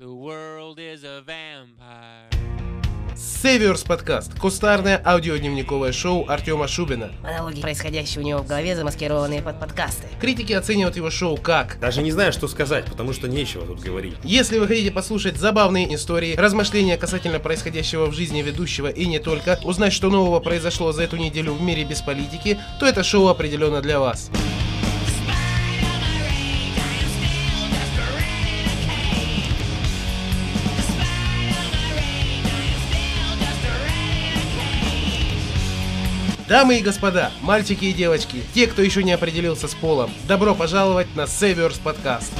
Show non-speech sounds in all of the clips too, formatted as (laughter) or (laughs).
The world is a vampire. Северс подкаст. Кустарное аудиодневниковое шоу Артема Шубина. Монологи, происходящие у него в голове, замаскированные под подкасты. Критики оценивают его шоу как Даже не знаю, что сказать, потому что нечего тут говорить. Если вы хотите послушать забавные истории, размышления касательно происходящего в жизни ведущего и не только, узнать, что нового произошло за эту неделю в мире без политики, то это шоу определенно для вас. Дамы и господа, мальчики и девочки, те, кто еще не определился с полом, добро пожаловать на Северс подкаст.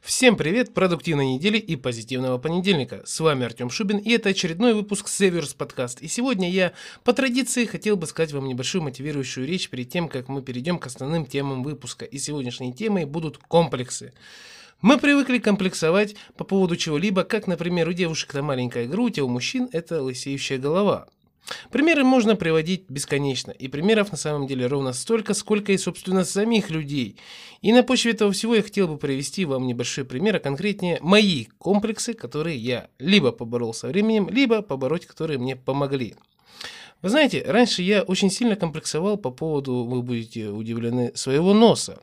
Всем привет, продуктивной недели и позитивного понедельника. С вами Артем Шубин и это очередной выпуск Северс подкаст. И сегодня я по традиции хотел бы сказать вам небольшую мотивирующую речь перед тем, как мы перейдем к основным темам выпуска. И сегодняшней темой будут комплексы. Мы привыкли комплексовать по поводу чего-либо, как, например, у девушек это маленькая грудь, а у мужчин это лысеющая голова. Примеры можно приводить бесконечно, и примеров на самом деле ровно столько, сколько и, собственно, самих людей. И на почве этого всего я хотел бы привести вам небольшой пример, а конкретнее мои комплексы, которые я либо поборол со временем, либо побороть, которые мне помогли. Вы знаете, раньше я очень сильно комплексовал по поводу, вы будете удивлены, своего носа.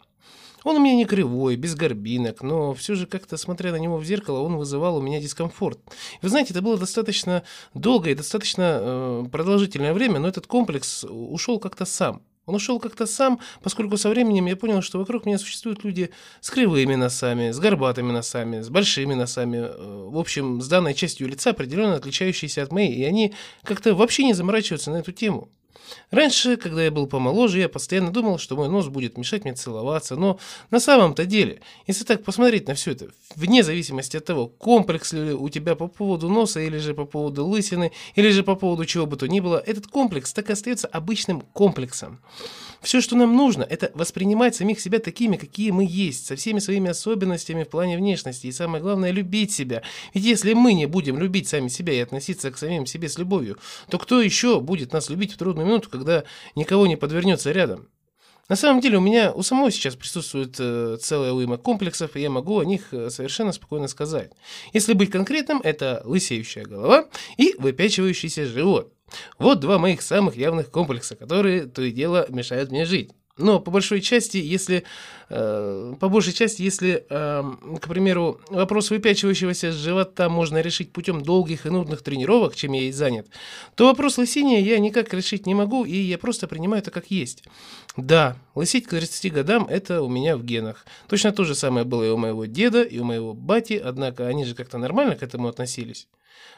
Он у меня не кривой, без горбинок, но все же как-то, смотря на него в зеркало, он вызывал у меня дискомфорт. Вы знаете, это было достаточно долгое и достаточно э, продолжительное время, но этот комплекс ушел как-то сам. Он ушел как-то сам, поскольку со временем я понял, что вокруг меня существуют люди с кривыми носами, с горбатыми носами, с большими носами, э, в общем, с данной частью лица, определенно отличающиеся от моей, и они как-то вообще не заморачиваются на эту тему. Раньше, когда я был помоложе, я постоянно думал, что мой нос будет мешать мне целоваться, но на самом-то деле, если так посмотреть на все это, вне зависимости от того, комплекс ли у тебя по поводу носа, или же по поводу лысины, или же по поводу чего бы то ни было, этот комплекс так и остается обычным комплексом. Все, что нам нужно, это воспринимать самих себя такими, какие мы есть, со всеми своими особенностями в плане внешности, и самое главное, любить себя. Ведь если мы не будем любить сами себя и относиться к самим себе с любовью, то кто еще будет нас любить в трудную минуту, когда никого не подвернется рядом? На самом деле у меня у самого сейчас присутствует э, целая уйма комплексов, и я могу о них э, совершенно спокойно сказать. Если быть конкретным, это лысеющая голова и выпячивающийся живот. Вот два моих самых явных комплекса, которые то и дело мешают мне жить. Но по большой части, если, э, по большей части, если, э, к примеру, вопрос выпячивающегося живота можно решить путем долгих и нудных тренировок, чем я и занят, то вопрос лысения я никак решить не могу, и я просто принимаю это как есть. Да, лысеть к 30 годам – это у меня в генах. Точно то же самое было и у моего деда, и у моего бати, однако они же как-то нормально к этому относились.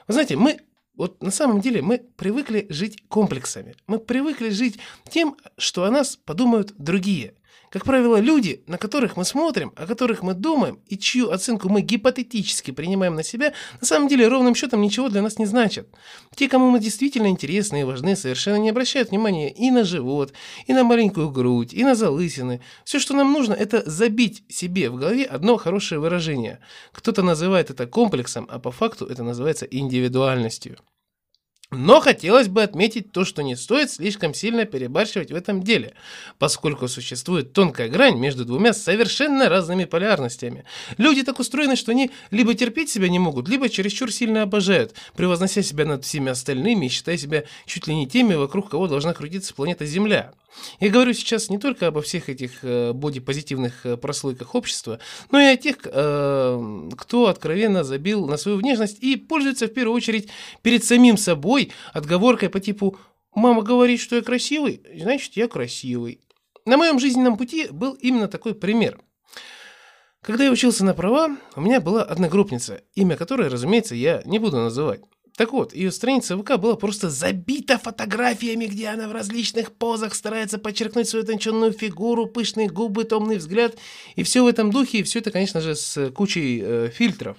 Вы знаете, мы вот на самом деле мы привыкли жить комплексами. Мы привыкли жить тем, что о нас подумают другие. Как правило, люди, на которых мы смотрим, о которых мы думаем и чью оценку мы гипотетически принимаем на себя, на самом деле ровным счетом ничего для нас не значат. Те, кому мы действительно интересны и важны, совершенно не обращают внимания и на живот, и на маленькую грудь, и на залысины. Все, что нам нужно, это забить себе в голове одно хорошее выражение. Кто-то называет это комплексом, а по факту это называется индивидуальностью. Но хотелось бы отметить то, что не стоит слишком сильно перебарщивать в этом деле, поскольку существует тонкая грань между двумя совершенно разными полярностями. Люди так устроены, что они либо терпеть себя не могут, либо чересчур сильно обожают, превознося себя над всеми остальными и считая себя чуть ли не теми, вокруг кого должна крутиться планета Земля. Я говорю сейчас не только обо всех этих э, бодипозитивных э, прослойках общества, но и о тех, э, кто откровенно забил на свою внешность и пользуется в первую очередь перед самим собой отговоркой по типу «мама говорит, что я красивый, значит, я красивый». На моем жизненном пути был именно такой пример. Когда я учился на права, у меня была одногруппница, имя которой, разумеется, я не буду называть. Так вот, ее страница ВК была просто забита фотографиями, где она в различных позах старается подчеркнуть свою тонченную фигуру, пышные губы, томный взгляд. И все в этом духе, и все это, конечно же, с кучей э, фильтров.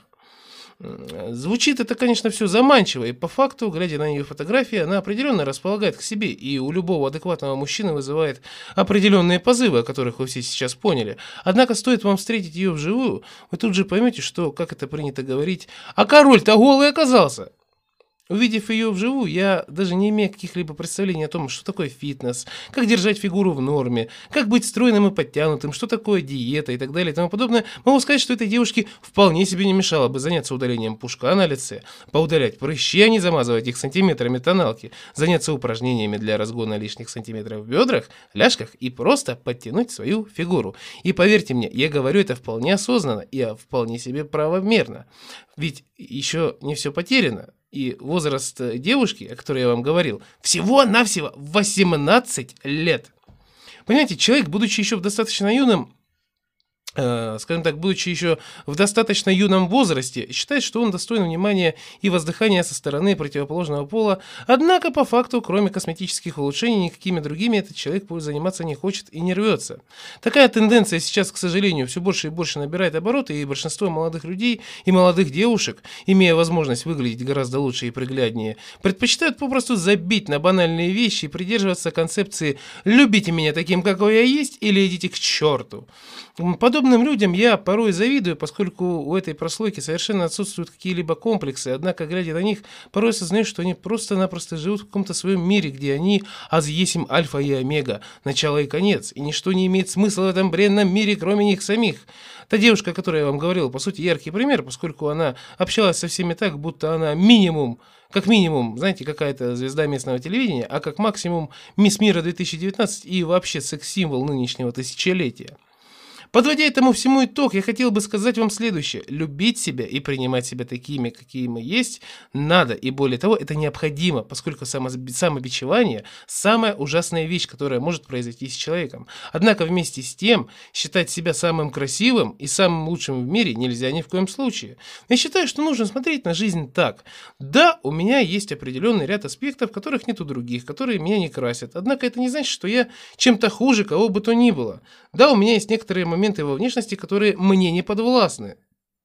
Звучит это, конечно, все заманчиво, и по факту, глядя на ее фотографии, она определенно располагает к себе, и у любого адекватного мужчины вызывает определенные позывы, о которых вы все сейчас поняли. Однако стоит вам встретить ее вживую, вы тут же поймете, что, как это принято говорить, а король-то голый оказался. Увидев ее вживую, я даже не имея каких-либо представлений о том, что такое фитнес, как держать фигуру в норме, как быть стройным и подтянутым, что такое диета и так далее и тому подобное, могу сказать, что этой девушке вполне себе не мешало бы заняться удалением пушка на лице, поудалять прыщи, а не замазывать их сантиметрами тоналки, заняться упражнениями для разгона лишних сантиметров в бедрах, ляжках и просто подтянуть свою фигуру. И поверьте мне, я говорю это вполне осознанно и вполне себе правомерно. Ведь еще не все потеряно и возраст э, девушки, о которой я вам говорил, всего-навсего 18 лет. Понимаете, человек, будучи еще достаточно юном, Э, скажем так, будучи еще в достаточно юном возрасте, считает, что он достоин внимания и воздыхания со стороны противоположного пола, однако по факту, кроме косметических улучшений, никакими другими этот человек заниматься не хочет и не рвется. Такая тенденция сейчас, к сожалению, все больше и больше набирает обороты, и большинство молодых людей и молодых девушек, имея возможность выглядеть гораздо лучше и пригляднее, предпочитают попросту забить на банальные вещи и придерживаться концепции «любите меня таким, какой я есть» или «идите к черту». Подобным людям я порой завидую, поскольку у этой прослойки совершенно отсутствуют какие-либо комплексы, однако, глядя на них, порой осознаю, что они просто-напросто живут в каком-то своем мире, где они аз есим альфа и омега, начало и конец, и ничто не имеет смысла в этом бренном мире, кроме них самих. Та девушка, о которой я вам говорил, по сути, яркий пример, поскольку она общалась со всеми так, будто она минимум как минимум, знаете, какая-то звезда местного телевидения, а как максимум Мисс Мира 2019 и вообще секс-символ нынешнего тысячелетия. Подводя этому всему итог, я хотел бы сказать вам следующее. Любить себя и принимать себя такими, какие мы есть, надо. И более того, это необходимо, поскольку само, самобичевание – самая ужасная вещь, которая может произойти с человеком. Однако вместе с тем, считать себя самым красивым и самым лучшим в мире нельзя ни в коем случае. Я считаю, что нужно смотреть на жизнь так. Да, у меня есть определенный ряд аспектов, которых нет у других, которые меня не красят. Однако это не значит, что я чем-то хуже кого бы то ни было. Да, у меня есть некоторые моменты, моменты во внешности, которые мне не подвластны.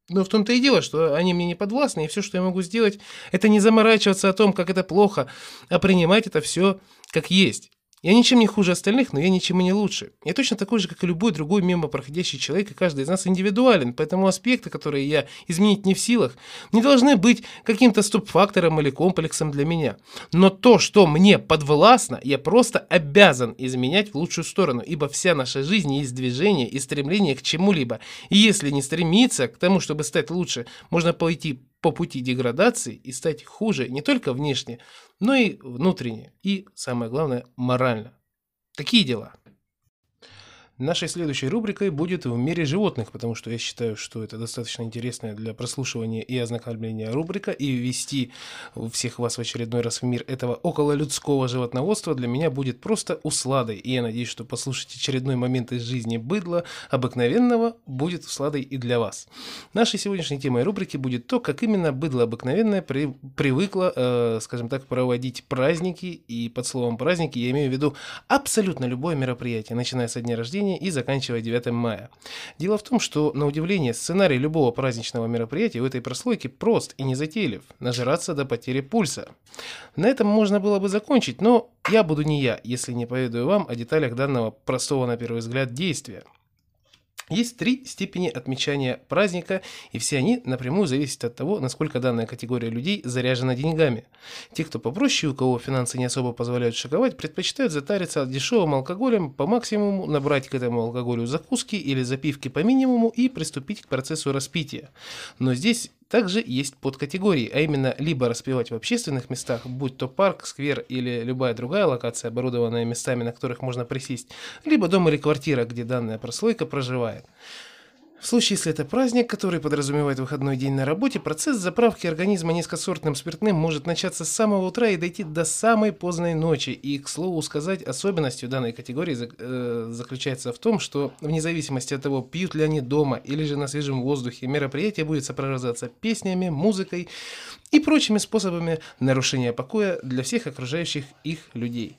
Но в том-то и дело, что они мне не подвластны, и все, что я могу сделать, это не заморачиваться о том, как это плохо, а принимать это все как есть. Я ничем не хуже остальных, но я ничем и не лучше. Я точно такой же, как и любой другой мимо проходящий человек, и каждый из нас индивидуален, поэтому аспекты, которые я изменить не в силах, не должны быть каким-то стоп-фактором или комплексом для меня. Но то, что мне подвластно, я просто обязан изменять в лучшую сторону, ибо вся наша жизнь есть движение и стремление к чему-либо. И если не стремиться к тому, чтобы стать лучше, можно пойти по пути деградации и стать хуже не только внешне, но и внутренне, и, самое главное, морально. Такие дела. Нашей следующей рубрикой будет «В мире животных», потому что я считаю, что это достаточно интересная для прослушивания и ознакомления рубрика, и ввести всех вас в очередной раз в мир этого окололюдского животноводства для меня будет просто усладой. И я надеюсь, что послушать очередной момент из жизни быдла обыкновенного будет усладой и для вас. Нашей сегодняшней темой рубрики будет то, как именно быдло обыкновенное при, привыкло, э, скажем так, проводить праздники, и под словом праздники я имею в виду абсолютно любое мероприятие, начиная со дня рождения, воскресенье и заканчивая 9 мая. Дело в том, что, на удивление, сценарий любого праздничного мероприятия в этой прослойке прост и незатейлив – нажираться до потери пульса. На этом можно было бы закончить, но я буду не я, если не поведаю вам о деталях данного простого на первый взгляд действия – есть три степени отмечания праздника, и все они напрямую зависят от того, насколько данная категория людей заряжена деньгами. Те, кто попроще, у кого финансы не особо позволяют шиковать, предпочитают затариться дешевым алкоголем по максимуму, набрать к этому алкоголю закуски или запивки по минимуму и приступить к процессу распития. Но здесь также есть подкатегории, а именно либо распивать в общественных местах, будь то парк, сквер или любая другая локация, оборудованная местами, на которых можно присесть, либо дом или квартира, где данная прослойка проживает. В случае, если это праздник, который подразумевает выходной день на работе, процесс заправки организма низкосортным спиртным может начаться с самого утра и дойти до самой поздной ночи. И, к слову сказать, особенностью данной категории э, заключается в том, что вне зависимости от того, пьют ли они дома или же на свежем воздухе, мероприятие будет сопровождаться песнями, музыкой и прочими способами нарушения покоя для всех окружающих их людей.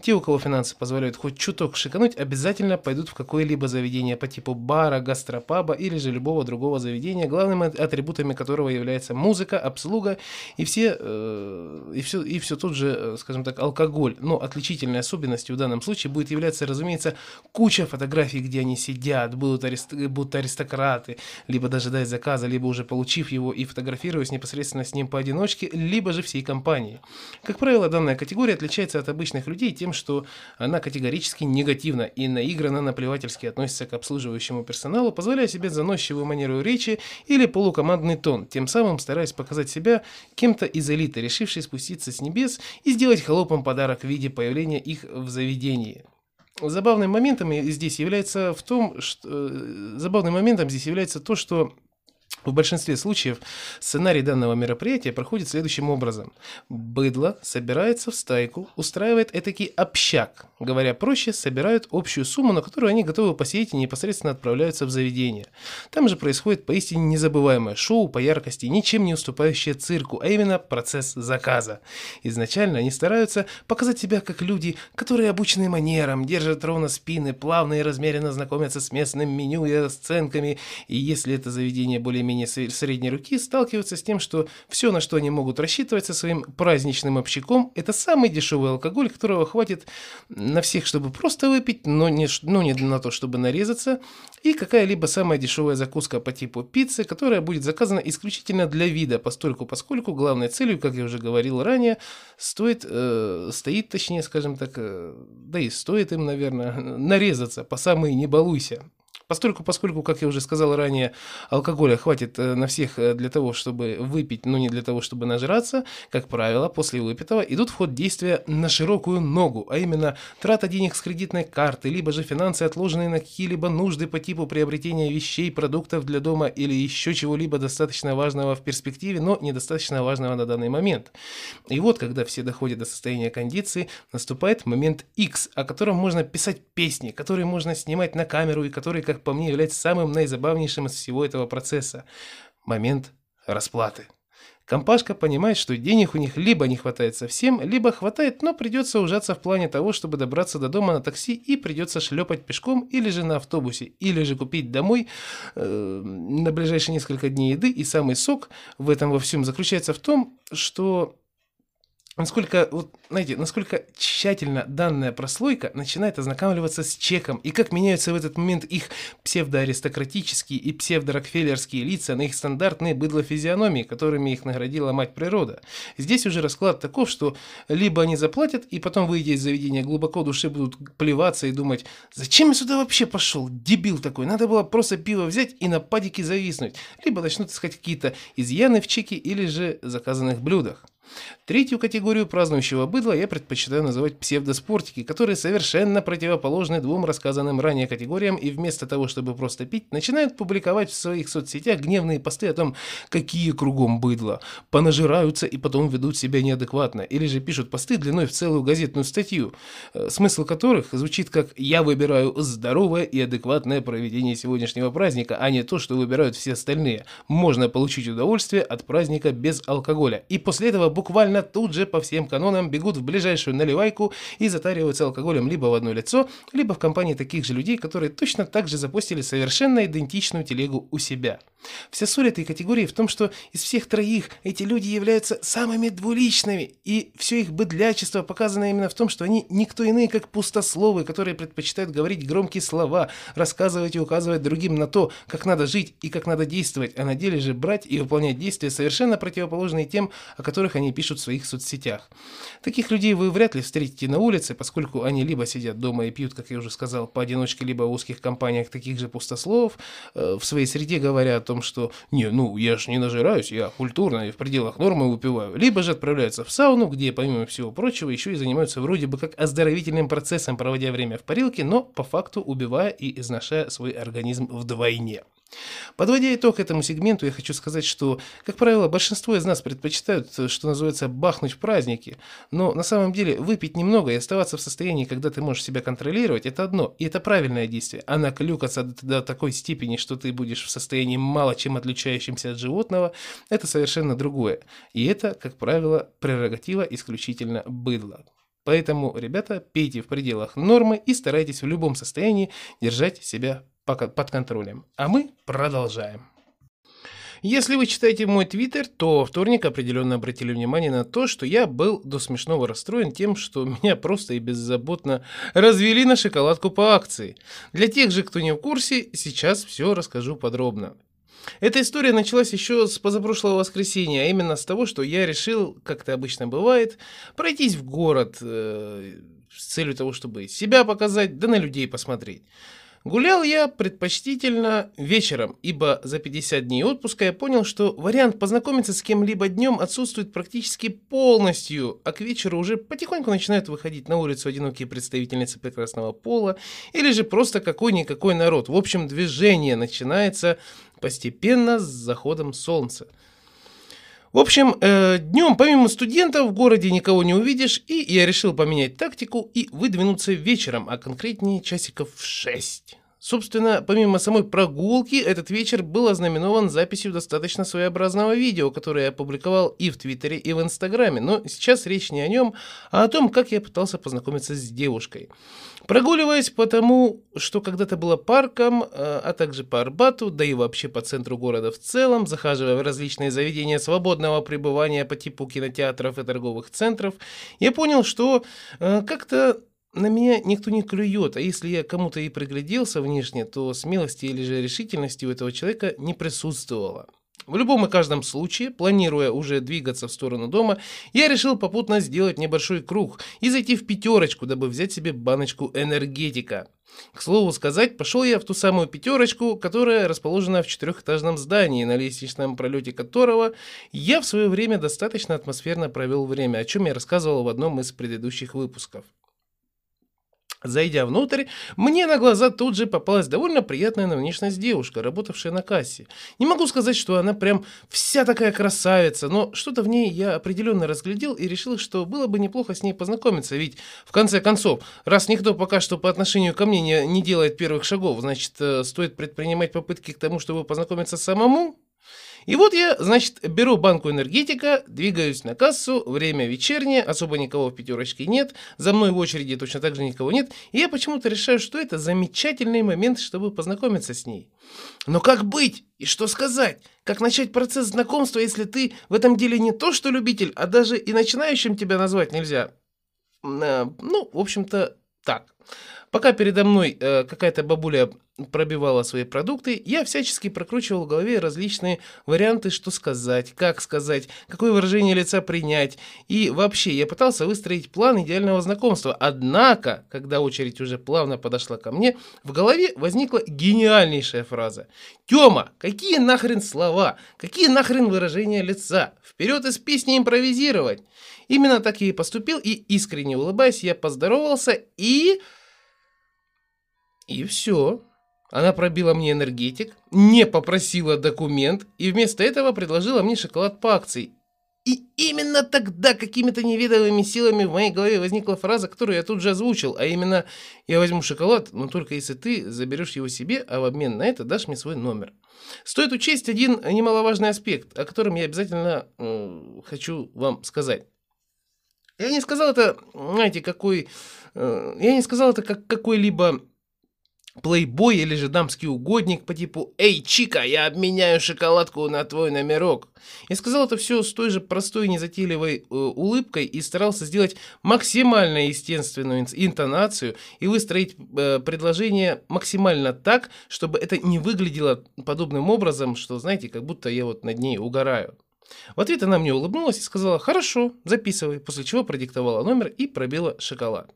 Те, у кого финансы позволяют хоть чуток шикануть, обязательно пойдут в какое-либо заведение по типу бара, гастропаба или же любого другого заведения, главными атрибутами которого является музыка, обслуга и все, э, и все, и все тот же, э, скажем так, алкоголь. Но отличительной особенностью в данном случае будет являться, разумеется, куча фотографий, где они сидят, будут, арист... будут аристократы, либо дожидаясь заказа, либо уже получив его и фотографируясь непосредственно с ним поодиночке, либо же всей компанией. Как правило, данная категория отличается от обычных людей тем, что она категорически негативна и наигранно наплевательски относится к обслуживающему персоналу, позволяя себе заносчивую манеру речи или полукомандный тон, тем самым стараясь показать себя кем-то из элиты, решившей спуститься с небес и сделать холопам подарок в виде появления их в заведении. Забавным моментом здесь является в том, что э, забавным моментом здесь является то, что в большинстве случаев сценарий данного мероприятия проходит следующим образом. Быдло собирается в стайку, устраивает этакий общак. Говоря проще, собирают общую сумму, на которую они готовы посеять и непосредственно отправляются в заведение. Там же происходит поистине незабываемое шоу по яркости, ничем не уступающее цирку, а именно процесс заказа. Изначально они стараются показать себя как люди, которые обучены манерам, держат ровно спины, плавно и размеренно знакомятся с местным меню и расценками, и если это заведение более-менее более-менее средней руки сталкиваются с тем, что все, на что они могут рассчитывать со своим праздничным общаком, это самый дешевый алкоголь, которого хватит на всех, чтобы просто выпить, но не, но не на то, чтобы нарезаться, и какая-либо самая дешевая закуска по типу пиццы, которая будет заказана исключительно для вида, постольку поскольку главной целью, как я уже говорил ранее, стоит, э, стоит, точнее, скажем так, э, да и стоит им, наверное, (laughs) нарезаться по самой не балуйся. Постольку, поскольку, как я уже сказал ранее, алкоголя хватит э, на всех э, для того, чтобы выпить, но не для того, чтобы нажраться, как правило, после выпитого идут в ход действия на широкую ногу, а именно трата денег с кредитной карты, либо же финансы, отложенные на какие-либо нужды по типу приобретения вещей, продуктов для дома или еще чего-либо достаточно важного в перспективе, но недостаточно важного на данный момент. И вот, когда все доходят до состояния кондиции, наступает момент X, о котором можно писать песни, которые можно снимать на камеру и которые, как по мне, является самым наизабавнейшим из всего этого процесса. Момент расплаты. Компашка понимает, что денег у них либо не хватает совсем, либо хватает, но придется ужаться в плане того, чтобы добраться до дома на такси и придется шлепать пешком или же на автобусе, или же купить домой э, на ближайшие несколько дней еды. И самый сок в этом во всем заключается в том, что насколько, вот, знаете, насколько тщательно данная прослойка начинает ознакомливаться с чеком, и как меняются в этот момент их псевдоаристократические и псевдорокфеллерские лица на их стандартные быдлофизиономии, которыми их наградила мать природа. Здесь уже расклад таков, что либо они заплатят, и потом, выйдя из заведения, глубоко в душе будут плеваться и думать, зачем я сюда вообще пошел, дебил такой, надо было просто пиво взять и на падике зависнуть, либо начнут искать какие-то изъяны в чеке или же заказанных блюдах. Третью категорию празднующего быдла я предпочитаю называть псевдоспортики, которые совершенно противоположны двум рассказанным ранее категориям и вместо того, чтобы просто пить, начинают публиковать в своих соцсетях гневные посты о том, какие кругом быдло, понажираются и потом ведут себя неадекватно, или же пишут посты длиной в целую газетную статью, э, смысл которых звучит как «я выбираю здоровое и адекватное проведение сегодняшнего праздника, а не то, что выбирают все остальные. Можно получить удовольствие от праздника без алкоголя». И после этого буквально тут же по всем канонам бегут в ближайшую наливайку и затариваются алкоголем либо в одно лицо, либо в компании таких же людей, которые точно так же запустили совершенно идентичную телегу у себя. Вся соль этой категории в том, что из всех троих эти люди являются самыми двуличными, и все их быдлячество показано именно в том, что они никто иные, как пустословы, которые предпочитают говорить громкие слова, рассказывать и указывать другим на то, как надо жить и как надо действовать, а на деле же брать и выполнять действия, совершенно противоположные тем, о которых они пишут в своих соцсетях. Таких людей вы вряд ли встретите на улице, поскольку они либо сидят дома и пьют, как я уже сказал, поодиночке, либо в узких компаниях таких же пустословов, э, в своей среде говоря о том, что «не, ну, я ж не нажираюсь, я культурно и в пределах нормы выпиваю», либо же отправляются в сауну, где, помимо всего прочего, еще и занимаются вроде бы как оздоровительным процессом, проводя время в парилке, но по факту убивая и изношая свой организм вдвойне. Подводя итог этому сегменту, я хочу сказать, что, как правило, большинство из нас предпочитают, что называется, бахнуть в праздники. Но на самом деле выпить немного и оставаться в состоянии, когда ты можешь себя контролировать, это одно. И это правильное действие. А наклюкаться до такой степени, что ты будешь в состоянии мало чем отличающимся от животного, это совершенно другое. И это, как правило, прерогатива исключительно быдла. Поэтому, ребята, пейте в пределах нормы и старайтесь в любом состоянии держать себя под контролем. А мы продолжаем. Если вы читаете мой твиттер, то во вторник определенно обратили внимание на то, что я был до смешного расстроен тем, что (laughs) меня просто и беззаботно развели на шоколадку по акции. Для тех же, кто не в курсе, сейчас все расскажу подробно. Эта история началась еще с позапрошлого воскресенья, а именно с того, что я решил, как это обычно бывает, пройтись в город э, с целью того, чтобы себя показать, да на людей посмотреть. Гулял я предпочтительно вечером, ибо за 50 дней отпуска я понял, что вариант познакомиться с кем-либо днем отсутствует практически полностью, а к вечеру уже потихоньку начинают выходить на улицу одинокие представительницы прекрасного пола или же просто какой-никакой народ. В общем, движение начинается постепенно с заходом солнца. В общем, э, днем помимо студентов в городе никого не увидишь, и я решил поменять тактику и выдвинуться вечером, а конкретнее часиков в 6. Собственно, помимо самой прогулки, этот вечер был ознаменован записью достаточно своеобразного видео, которое я опубликовал и в Твиттере, и в Инстаграме. Но сейчас речь не о нем, а о том, как я пытался познакомиться с девушкой. Прогуливаясь по тому, что когда-то было парком, э, а также по Арбату, да и вообще по центру города в целом, захаживая в различные заведения свободного пребывания по типу кинотеатров и торговых центров, я понял, что э, как-то на меня никто не клюет, а если я кому-то и пригляделся внешне, то смелости или же решительности у этого человека не присутствовало. В любом и каждом случае, планируя уже двигаться в сторону дома, я решил попутно сделать небольшой круг и зайти в пятерочку, дабы взять себе баночку энергетика. К слову сказать, пошел я в ту самую пятерочку, которая расположена в четырехэтажном здании, на лестничном пролете которого я в свое время достаточно атмосферно провел время, о чем я рассказывал в одном из предыдущих выпусков. Зайдя внутрь, мне на глаза тут же попалась довольно приятная на внешность девушка, работавшая на кассе. Не могу сказать, что она прям вся такая красавица, но что-то в ней я определенно разглядел и решил, что было бы неплохо с ней познакомиться, ведь в конце концов, раз никто пока что по отношению ко мне не, не делает первых шагов, значит, э, стоит предпринимать попытки к тому, чтобы познакомиться самому? И вот я, значит, беру банку энергетика, двигаюсь на кассу, время вечернее, особо никого в пятерочке нет, за мной в очереди точно так же никого нет, и я почему-то решаю, что это замечательный момент, чтобы познакомиться с ней. Но как быть? И что сказать? Как начать процесс знакомства, если ты в этом деле не то что любитель, а даже и начинающим тебя назвать нельзя? Э, ну, в общем-то, так. Пока передо мной э, какая-то бабуля пробивала свои продукты, я всячески прокручивал в голове различные варианты, что сказать, как сказать, какое выражение лица принять. И вообще, я пытался выстроить план идеального знакомства. Однако, когда очередь уже плавно подошла ко мне, в голове возникла гениальнейшая фраза. «Тёма, какие нахрен слова? Какие нахрен выражения лица? Вперед из песни импровизировать!» Именно так я и поступил, и искренне улыбаясь, я поздоровался и... И все. Она пробила мне энергетик, не попросила документ и вместо этого предложила мне шоколад по акции. И именно тогда какими-то неведомыми силами в моей голове возникла фраза, которую я тут же озвучил, а именно «Я возьму шоколад, но только если ты заберешь его себе, а в обмен на это дашь мне свой номер». Стоит учесть один немаловажный аспект, о котором я обязательно э, хочу вам сказать. Я не сказал это, знаете, какой... Э, я не сказал это как какой-либо плейбой или же дамский угодник по типу «Эй, Чика, я обменяю шоколадку на твой номерок». Я сказал это все с той же простой незатейливой э, улыбкой и старался сделать максимально естественную интонацию и выстроить э, предложение максимально так, чтобы это не выглядело подобным образом, что, знаете, как будто я вот над ней угораю. В ответ она мне улыбнулась и сказала «Хорошо, записывай», после чего продиктовала номер и пробила шоколад.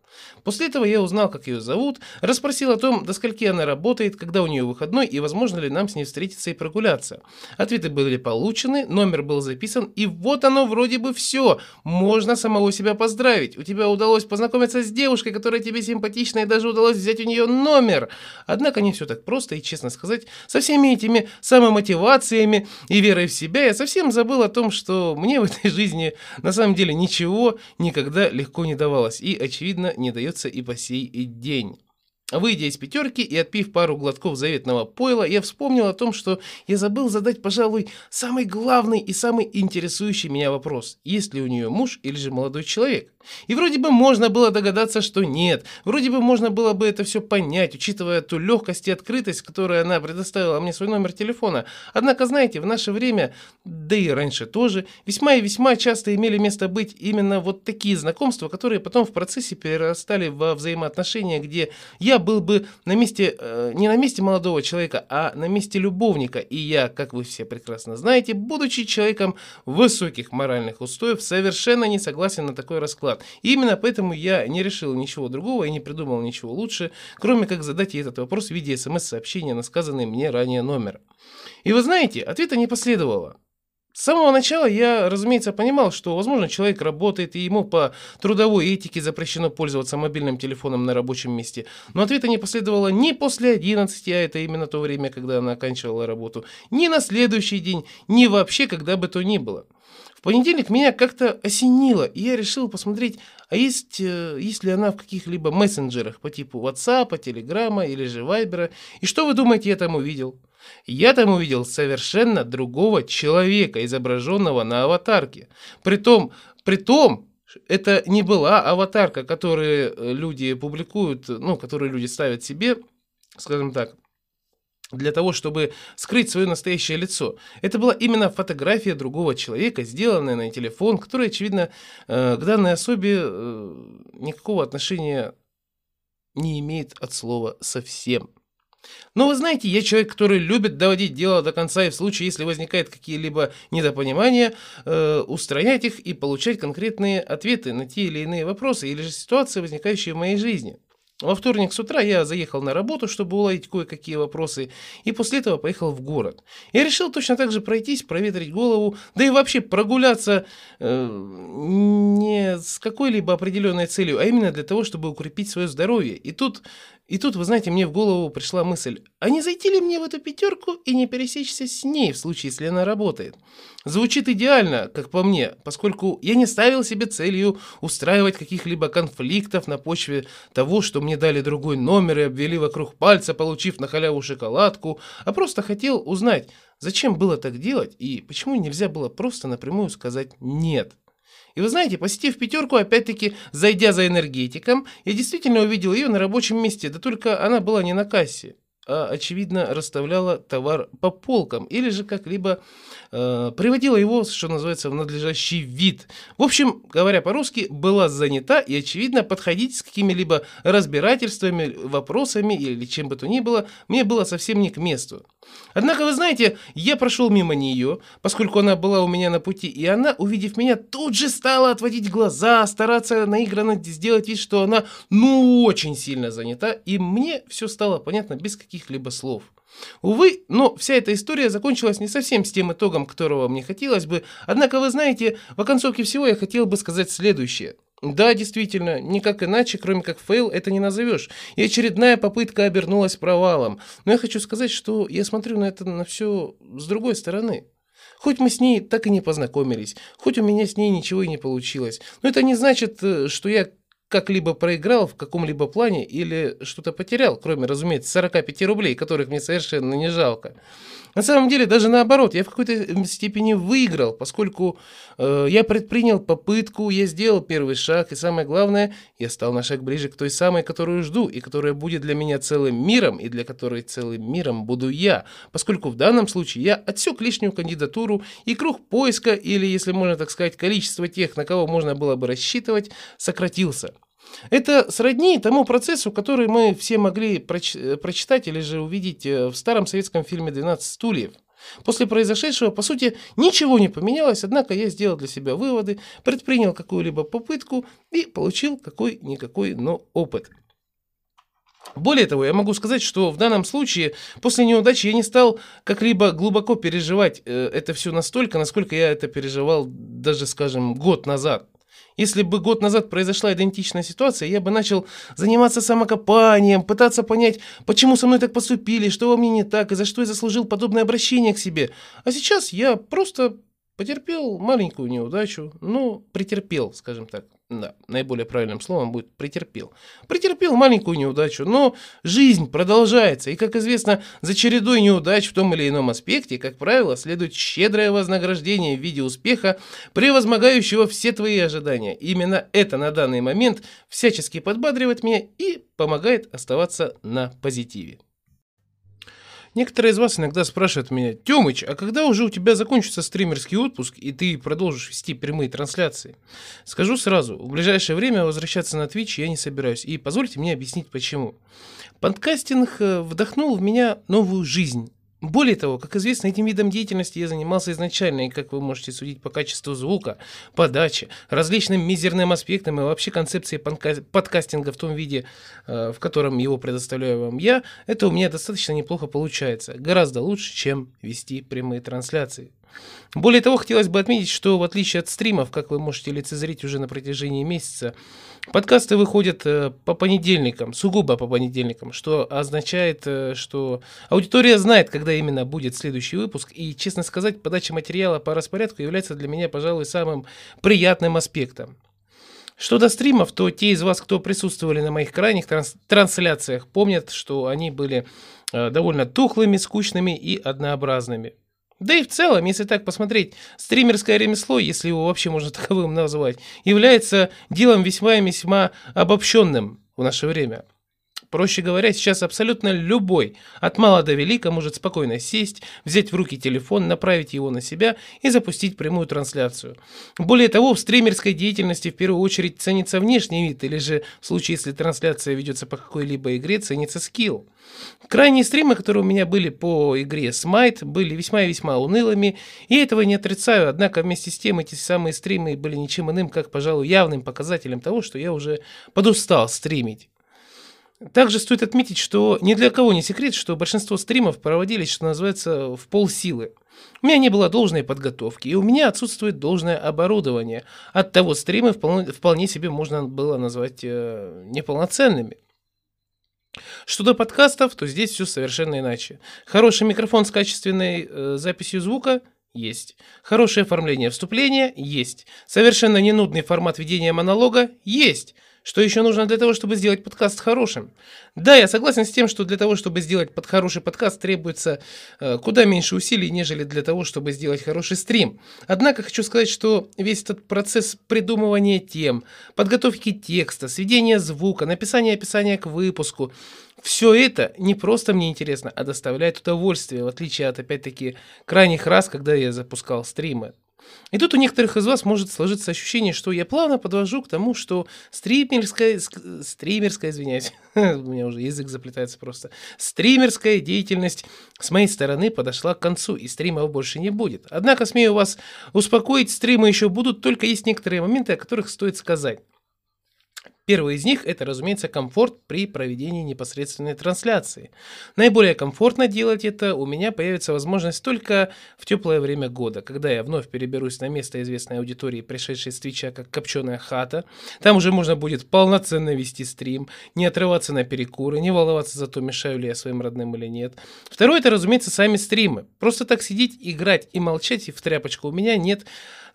После этого я узнал, как ее зовут, расспросил о том, до скольки она работает, когда у нее выходной и возможно ли нам с ней встретиться и прогуляться. Ответы были получены, номер был записан, и вот оно вроде бы все. Можно самого себя поздравить. У тебя удалось познакомиться с девушкой, которая тебе симпатична, и даже удалось взять у нее номер. Однако не все так просто, и, честно сказать, со всеми этими самомотивациями и верой в себя я совсем забыл о том, что мне в этой жизни на самом деле ничего никогда легко не давалось, и, очевидно, не дается и по сей день. Выйдя из пятерки и отпив пару глотков заветного пойла, я вспомнил о том, что я забыл задать, пожалуй, самый главный и самый интересующий меня вопрос. Есть ли у нее муж или же молодой человек? И вроде бы можно было догадаться, что нет. Вроде бы можно было бы это все понять, учитывая ту легкость и открытость, которую она предоставила мне свой номер телефона. Однако, знаете, в наше время, да и раньше тоже, весьма и весьма часто имели место быть именно вот такие знакомства, которые потом в процессе перерастали во взаимоотношения, где я был бы на месте, э, не на месте молодого человека, а на месте любовника. И я, как вы все прекрасно знаете, будучи человеком высоких моральных устоев, совершенно не согласен на такой расклад. И именно поэтому я не решил ничего другого и не придумал ничего лучше, кроме как задать ей этот вопрос в виде смс-сообщения на сказанный мне ранее номер. И вы знаете, ответа не последовало. С самого начала я, разумеется, понимал, что, возможно, человек работает, и ему по трудовой этике запрещено пользоваться мобильным телефоном на рабочем месте. Но ответа не последовало ни после 11, а это именно то время, когда она оканчивала работу, ни на следующий день, ни вообще, когда бы то ни было понедельник меня как-то осенило, и я решил посмотреть, а есть, э, есть ли она в каких-либо мессенджерах по типу WhatsApp, Telegram или же Viber. И что вы думаете, я там увидел? Я там увидел совершенно другого человека, изображенного на аватарке. Притом, притом, это не была аватарка, которую э, люди публикуют, ну, которую люди ставят себе, скажем так, для того, чтобы скрыть свое настоящее лицо. Это была именно фотография другого человека, сделанная на телефон, который, очевидно, э, к данной особе э, никакого отношения не имеет от слова совсем. Но вы знаете, я человек, который любит доводить дело до конца и в случае, если возникают какие-либо недопонимания, э, устранять их и получать конкретные ответы на те или иные вопросы или же ситуации, возникающие в моей жизни. Во вторник с утра я заехал на работу, чтобы уладить кое-какие вопросы, и после этого поехал в город. Я решил точно так же пройтись, проветрить голову, да и вообще прогуляться э, не с какой-либо определенной целью, а именно для того, чтобы укрепить свое здоровье. И тут и тут, вы знаете, мне в голову пришла мысль, а не зайти ли мне в эту пятерку и не пересечься с ней, в случае, если она работает? Звучит идеально, как по мне, поскольку я не ставил себе целью устраивать каких-либо конфликтов на почве того, что мне дали другой номер и обвели вокруг пальца, получив на халяву шоколадку, а просто хотел узнать, зачем было так делать и почему нельзя было просто напрямую сказать «нет». И вы знаете, посетив пятерку, опять-таки, зайдя за энергетиком, я действительно увидел ее на рабочем месте, да только она была не на кассе а, очевидно, расставляла товар по полкам или же как-либо э, приводила его, что называется, в надлежащий вид. В общем, говоря по-русски, была занята и, очевидно, подходить с какими-либо разбирательствами, вопросами или чем бы то ни было, мне было совсем не к месту. Однако, вы знаете, я прошел мимо нее, поскольку она была у меня на пути, и она, увидев меня, тут же стала отводить глаза, стараться наигранно сделать вид, что она, ну, очень сильно занята, и мне все стало понятно без каких-либо слов. Увы, но вся эта история закончилась не совсем с тем итогом, которого мне хотелось бы, однако, вы знаете, в оконцовке всего я хотел бы сказать следующее – да, действительно, никак иначе, кроме как fail, это не назовешь. И очередная попытка обернулась провалом. Но я хочу сказать, что я смотрю на это на все с другой стороны. Хоть мы с ней так и не познакомились, хоть у меня с ней ничего и не получилось. Но это не значит, э, что я как-либо проиграл в каком-либо плане или что-то потерял, кроме, разумеется, 45 рублей, которых мне совершенно не жалко. На самом деле, даже наоборот, я в какой-то степени выиграл, поскольку э, я предпринял попытку, я сделал первый шаг, и самое главное, я стал на шаг ближе к той самой, которую жду, и которая будет для меня целым миром, и для которой целым миром буду я, поскольку в данном случае я отсек лишнюю кандидатуру, и круг поиска, или, если можно так сказать, количество тех, на кого можно было бы рассчитывать, сократился. Это сродни тому процессу, который мы все могли проч э, прочитать или же увидеть э, в старом советском фильме «12 стульев». После произошедшего, по сути, ничего не поменялось, однако я сделал для себя выводы, предпринял какую-либо попытку и получил какой-никакой, но опыт. Более того, я могу сказать, что в данном случае после неудачи я не стал как-либо глубоко переживать э, это все настолько, насколько я это переживал даже, скажем, год назад. Если бы год назад произошла идентичная ситуация, я бы начал заниматься самокопанием, пытаться понять, почему со мной так поступили, что во мне не так, и за что я заслужил подобное обращение к себе. А сейчас я просто Потерпел маленькую неудачу, ну, претерпел, скажем так. Да, наиболее правильным словом будет претерпел. Претерпел маленькую неудачу, но жизнь продолжается. И, как известно, за чередой неудач в том или ином аспекте, как правило, следует щедрое вознаграждение в виде успеха, превозмогающего все твои ожидания. Именно это на данный момент всячески подбадривает меня и помогает оставаться на позитиве. Некоторые из вас иногда спрашивают меня, Тёмыч, а когда уже у тебя закончится стримерский отпуск и ты продолжишь вести прямые трансляции? Скажу сразу, в ближайшее время возвращаться на Twitch я не собираюсь, и позвольте мне объяснить почему. Подкастинг э, вдохнул в меня новую жизнь. Более того, как известно, этим видом деятельности я занимался изначально, и как вы можете судить по качеству звука, подачи, различным мизерным аспектам и вообще концепции подкастинга в том виде, э, в котором его предоставляю вам я, это у меня достаточно неплохо получается. Гораздо лучше, чем вести прямые трансляции. Более того, хотелось бы отметить, что в отличие от стримов, как вы можете лицезреть уже на протяжении месяца, подкасты выходят э, по понедельникам, сугубо по понедельникам, что означает, э, что аудитория знает, когда именно будет следующий выпуск, и, честно сказать, подача материала по распорядку является для меня, пожалуй, самым приятным аспектом. Что до стримов, то те из вас, кто присутствовали на моих крайних транс- трансляциях, помнят, что они были э, довольно тухлыми, скучными и однообразными. Да и в целом, если так посмотреть, стримерское ремесло, если его вообще можно (laughs) таковым назвать, является делом весьма и весьма обобщенным в наше время. Проще говоря, сейчас абсолютно любой, от мала до велика, может спокойно сесть, взять в руки телефон, направить его на себя и запустить прямую трансляцию. Более того, в стримерской деятельности в первую очередь ценится внешний вид, или же в случае, если трансляция ведется по какой-либо игре, ценится скилл. Крайние стримы, которые у меня были по игре Smite, были весьма и весьма унылыми, и этого не отрицаю, однако вместе с тем эти самые стримы были ничем иным, как, пожалуй, явным показателем того, что я уже подустал стримить. Также стоит отметить, что ни для кого не секрет, что большинство стримов проводились, что называется, в полсилы. У меня не было должной подготовки, и у меня отсутствует должное оборудование. От того стримы вполне, вполне себе можно было назвать э, неполноценными. Что до подкастов, то здесь все совершенно иначе. Хороший микрофон с качественной э, записью звука есть. Хорошее оформление вступления есть. Совершенно ненудный формат ведения монолога есть. Что еще нужно для того, чтобы сделать подкаст хорошим? Да, я согласен с тем, что для того, чтобы сделать под хороший подкаст, требуется э, куда меньше усилий, нежели для того, чтобы сделать хороший стрим. Однако хочу сказать, что весь этот процесс придумывания тем, подготовки текста, сведения звука, написания описания к выпуску, все это не просто мне интересно, а доставляет удовольствие, в отличие от, опять-таки, крайних раз, когда я запускал стримы. И тут у некоторых из вас может сложиться ощущение, что я плавно подвожу к тому, что стримерская, стримерская, извиняюсь, (laughs) у меня уже язык заплетается просто, стримерская деятельность с моей стороны подошла к концу, и стримов больше не будет. Однако, смею вас успокоить, стримы еще будут, только есть некоторые моменты, о которых стоит сказать. Первый из них – это, разумеется, комфорт при проведении непосредственной трансляции. Наиболее комфортно делать это у меня появится возможность только в теплое время года, когда я вновь переберусь на место известной аудитории, пришедшей с Твича как копченая хата. Там уже можно будет полноценно вести стрим, не отрываться на перекуры, не волноваться за то, мешаю ли я своим родным или нет. Второе – это, разумеется, сами стримы. Просто так сидеть, играть и молчать в тряпочку у меня нет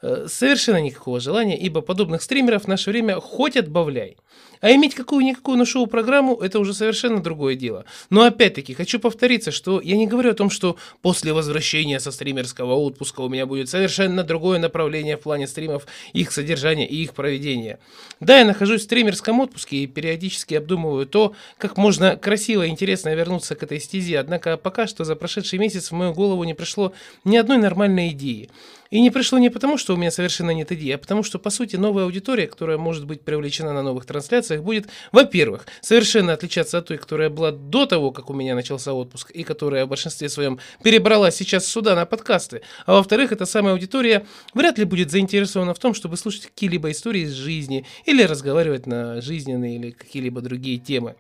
совершенно никакого желания, ибо подобных стримеров в наше время хоть отбавляй. А иметь какую-никакую на шоу-программу – это уже совершенно другое дело. Но опять-таки хочу повториться, что я не говорю о том, что после возвращения со стримерского отпуска у меня будет совершенно другое направление в плане стримов, их содержания и их проведения. Да, я нахожусь в стримерском отпуске и периодически обдумываю то, как можно красиво и интересно вернуться к этой стезе, однако пока что за прошедший месяц в мою голову не пришло ни одной нормальной идеи. И не пришло не потому, что у меня совершенно нет идеи, а потому что, по сути, новая аудитория, которая может быть привлечена на новых трансляциях, будет, во-первых, совершенно отличаться от той, которая была до того, как у меня начался отпуск, и которая в большинстве своем перебралась сейчас сюда на подкасты. А во-вторых, эта самая аудитория вряд ли будет заинтересована в том, чтобы слушать какие-либо истории из жизни или разговаривать на жизненные или какие-либо другие темы.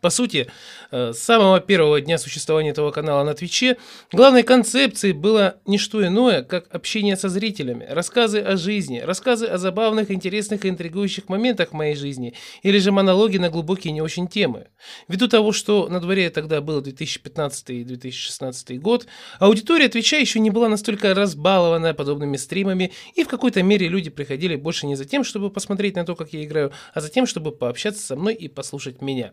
По сути, э, с самого первого дня существования этого канала на Твиче главной концепцией было не что иное, как общение со зрителями, рассказы о жизни, рассказы о забавных, интересных и интригующих моментах в моей жизни, или же монологи на глубокие не очень темы. Ввиду того, что на дворе тогда был 2015 и 2016 год, аудитория Твича еще не была настолько разбалована подобными стримами, и в какой-то мере люди приходили больше не за тем, чтобы посмотреть на то, как я играю, а за тем, чтобы пообщаться со мной и послушать меня.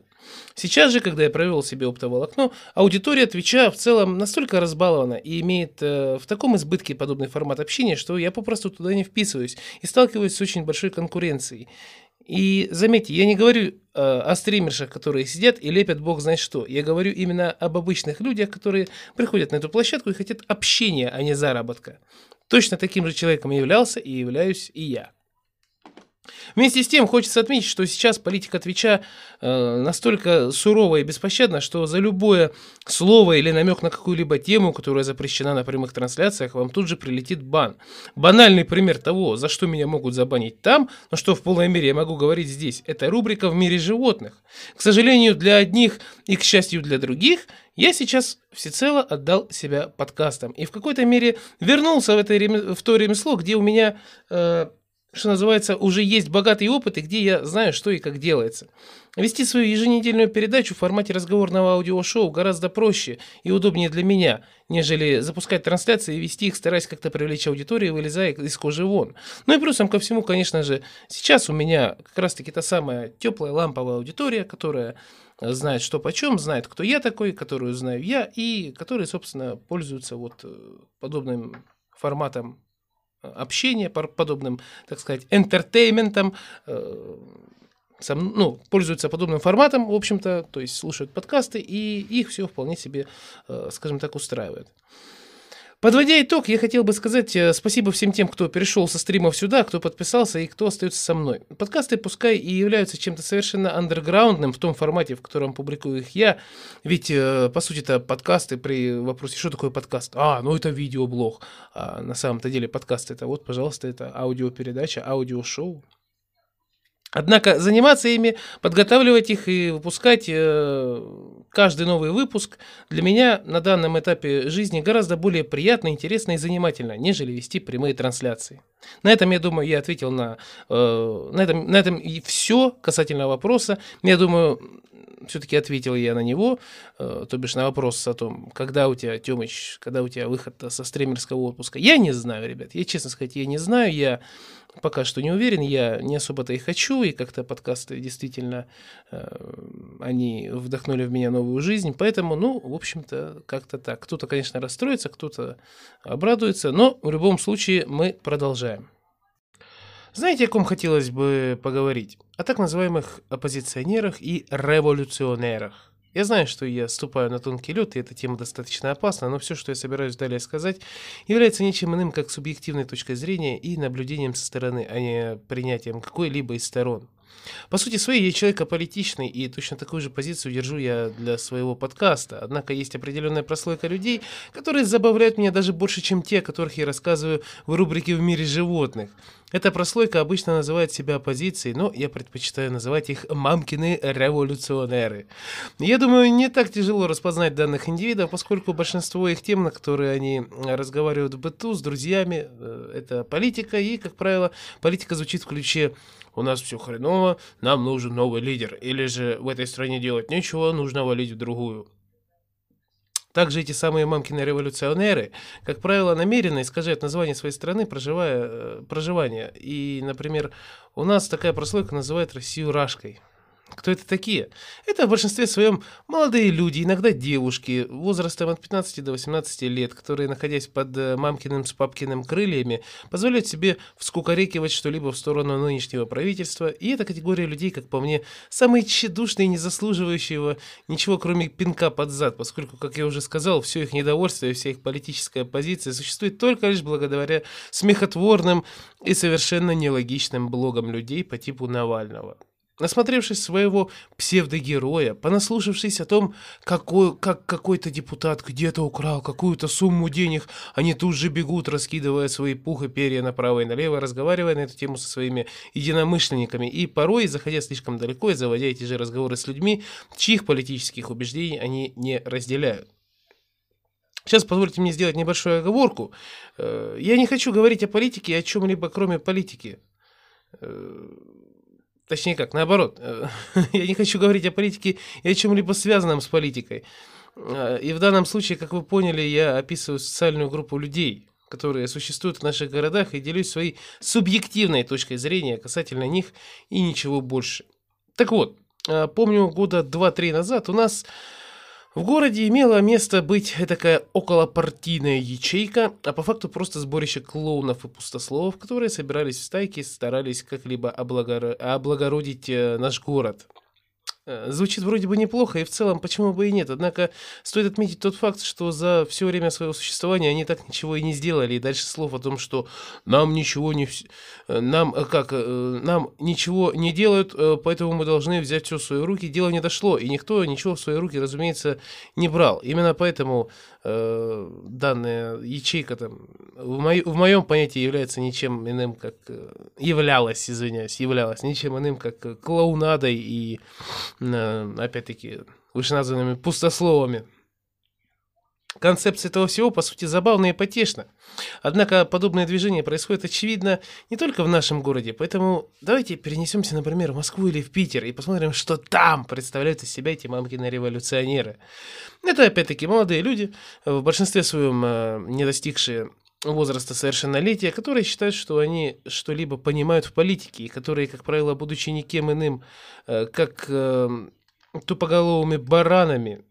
Сейчас же, когда я провел себе оптоволокно, аудитория Твича в целом настолько разбалована и имеет э, в таком избытке подобный формат общения, что я попросту туда не вписываюсь и сталкиваюсь с очень большой конкуренцией. И заметьте, я не говорю э, о стримершах, которые сидят и лепят бог знает что. Я говорю именно об обычных людях, которые приходят на эту площадку и хотят общения, а не заработка. Точно таким же человеком являлся и являюсь и я. Вместе с тем хочется отметить, что сейчас политика Твича э, настолько сурова и беспощадна, что за любое слово или намек на какую-либо тему, которая запрещена на прямых трансляциях, вам тут же прилетит бан. Банальный пример того, за что меня могут забанить там, но что в полной мере я могу говорить здесь, это рубрика «В мире животных». К сожалению, для одних и, к счастью, для других – я сейчас всецело отдал себя подкастам и в какой-то мере вернулся в, это, в то ремесло, где у меня э, что называется, уже есть богатый опыт, и где я знаю, что и как делается. Вести свою еженедельную передачу в формате разговорного аудиошоу гораздо проще и удобнее для меня, нежели запускать трансляции и вести их, стараясь как-то привлечь аудиторию, вылезая из кожи вон. Ну и плюсом ко всему, конечно же, сейчас у меня как раз-таки та самая теплая ламповая аудитория, которая знает, что почем, знает, кто я такой, которую знаю я, и которые, собственно, пользуются вот э, подобным форматом общения, подобным, так сказать, энтертейментом, э, сам, ну, пользуются подобным форматом, в общем-то, то есть слушают подкасты, и их все вполне себе, э, скажем так, устраивает. Подводя итог, я хотел бы сказать э, спасибо всем тем, кто перешел со стримов сюда, кто подписался и кто остается со мной. Подкасты пускай и являются чем-то совершенно андерграундным в том формате, в котором публикую их я, ведь, э, по сути это подкасты при вопросе, что такое подкаст? А, ну это видеоблог. А на самом-то деле подкаст это вот, пожалуйста, это аудиопередача, аудиошоу. Однако заниматься ими, подготавливать их и выпускать э, каждый новый выпуск для меня на данном этапе жизни гораздо более приятно, интересно и занимательно, нежели вести прямые трансляции. На этом, я думаю, я ответил на, э, на, этом, на этом и все касательно вопроса. Я думаю, все-таки ответил я на него, э, то бишь на вопрос о том, когда у тебя, Тёмыч, когда у тебя выход со стримерского отпуска. Я не знаю, ребят, я честно сказать, я не знаю, я пока что не уверен, я не особо-то и хочу, и как-то подкасты действительно, э, они вдохнули в меня новую жизнь, поэтому, ну, в общем-то, как-то так. Кто-то, конечно, расстроится, кто-то обрадуется, но в любом случае мы продолжаем. Знаете, о ком хотелось бы поговорить? О так называемых оппозиционерах и революционерах. Я знаю, что я ступаю на тонкий лед, и эта тема достаточно опасна, но все, что я собираюсь далее сказать, является ничем иным, как субъективной точкой зрения и наблюдением со стороны, а не принятием какой-либо из сторон. По сути своей, я человек аполитичный, и точно такую же позицию держу я для своего подкаста. Однако есть определенная прослойка людей, которые забавляют меня даже больше, чем те, о которых я рассказываю в рубрике «В мире животных». Эта прослойка обычно называет себя оппозицией, но я предпочитаю называть их «мамкины революционеры». Я думаю, не так тяжело распознать данных индивидов, поскольку большинство их тем, на которые они разговаривают в быту с друзьями, э, это политика, и, как правило, политика звучит в ключе у нас все хреново, нам нужен новый лидер. Или же в этой стране делать нечего, нужно валить в другую. Также эти самые мамкины революционеры, как правило, намеренно искажают название своей страны, проживая, э, проживание. И, например, у нас такая прослойка называет Россию Рашкой. Кто это такие? Это в большинстве своем молодые люди, иногда девушки, возрастом от 15 до 18 лет, которые, находясь под э, мамкиным с папкиным крыльями, позволяют себе вскукорекивать что-либо в сторону нынешнего правительства. И эта категория людей, как по мне, самые тщедушные не заслуживающие ничего, кроме пинка под зад, поскольку, как я уже сказал, все их недовольство и вся их политическая позиция существует только лишь благодаря смехотворным и совершенно нелогичным блогам людей по типу Навального. Насмотревшись своего псевдогероя, понаслушавшись о том, какой, как какой-то депутат где-то украл какую-то сумму денег, они тут же бегут, раскидывая свои пух и перья направо и налево, разговаривая на эту тему со своими единомышленниками и порой, заходя слишком далеко и заводя эти же разговоры с людьми, чьих политических убеждений они не разделяют. Сейчас позвольте мне сделать небольшую оговорку. Э, Я не хочу говорить о политике и о чем-либо кроме политики. Точнее как, наоборот. Э, (laughs) Я не хочу говорить о политике и о чем-либо связанном с политикой. Э, И в данном случае, как вы поняли, я описываю социальную группу людей, которые существуют в наших городах, и делюсь своей субъективной точкой зрения касательно них и ничего больше. Так вот, э, помню, года 2-3 назад у нас в городе имела место быть такая околопартийная ячейка, а по факту просто сборище клоунов и пустословов, которые собирались в стайки и старались как-либо облагоро- облагородить э, наш город. Э, Звучит вроде бы неплохо, и в целом почему бы и нет. Однако стоит отметить тот факт, что за все время своего существования они так ничего и не сделали. И дальше слов о том, что нам ничего не... э, Нам, э, как, нам ничего не делают, поэтому мы должны взять все в свои руки. Дело не дошло, и никто ничего в свои руки, разумеется, не брал. Именно поэтому э, данная ячейка там в, мо- в моем понятии является ничем иным, как... э, Являлась, извиняюсь, являлась ничем иным, как э, клоунадой и э, опять-таки, вышеназванными пустословами. Концепция этого всего, по сути, забавна и потешна. Однако подобное движение происходит, очевидно, не только в нашем городе, поэтому давайте перенесемся, например, в Москву или в Питер и посмотрим, что там представляют из себя эти мамкины революционеры. Это, опять-таки, молодые люди, в большинстве своем э, не достигшие возраста совершеннолетия, которые считают, что они что-либо понимают в политике, и которые, как правило, будучи никем иным, э, как э, тупоголовыми баранами,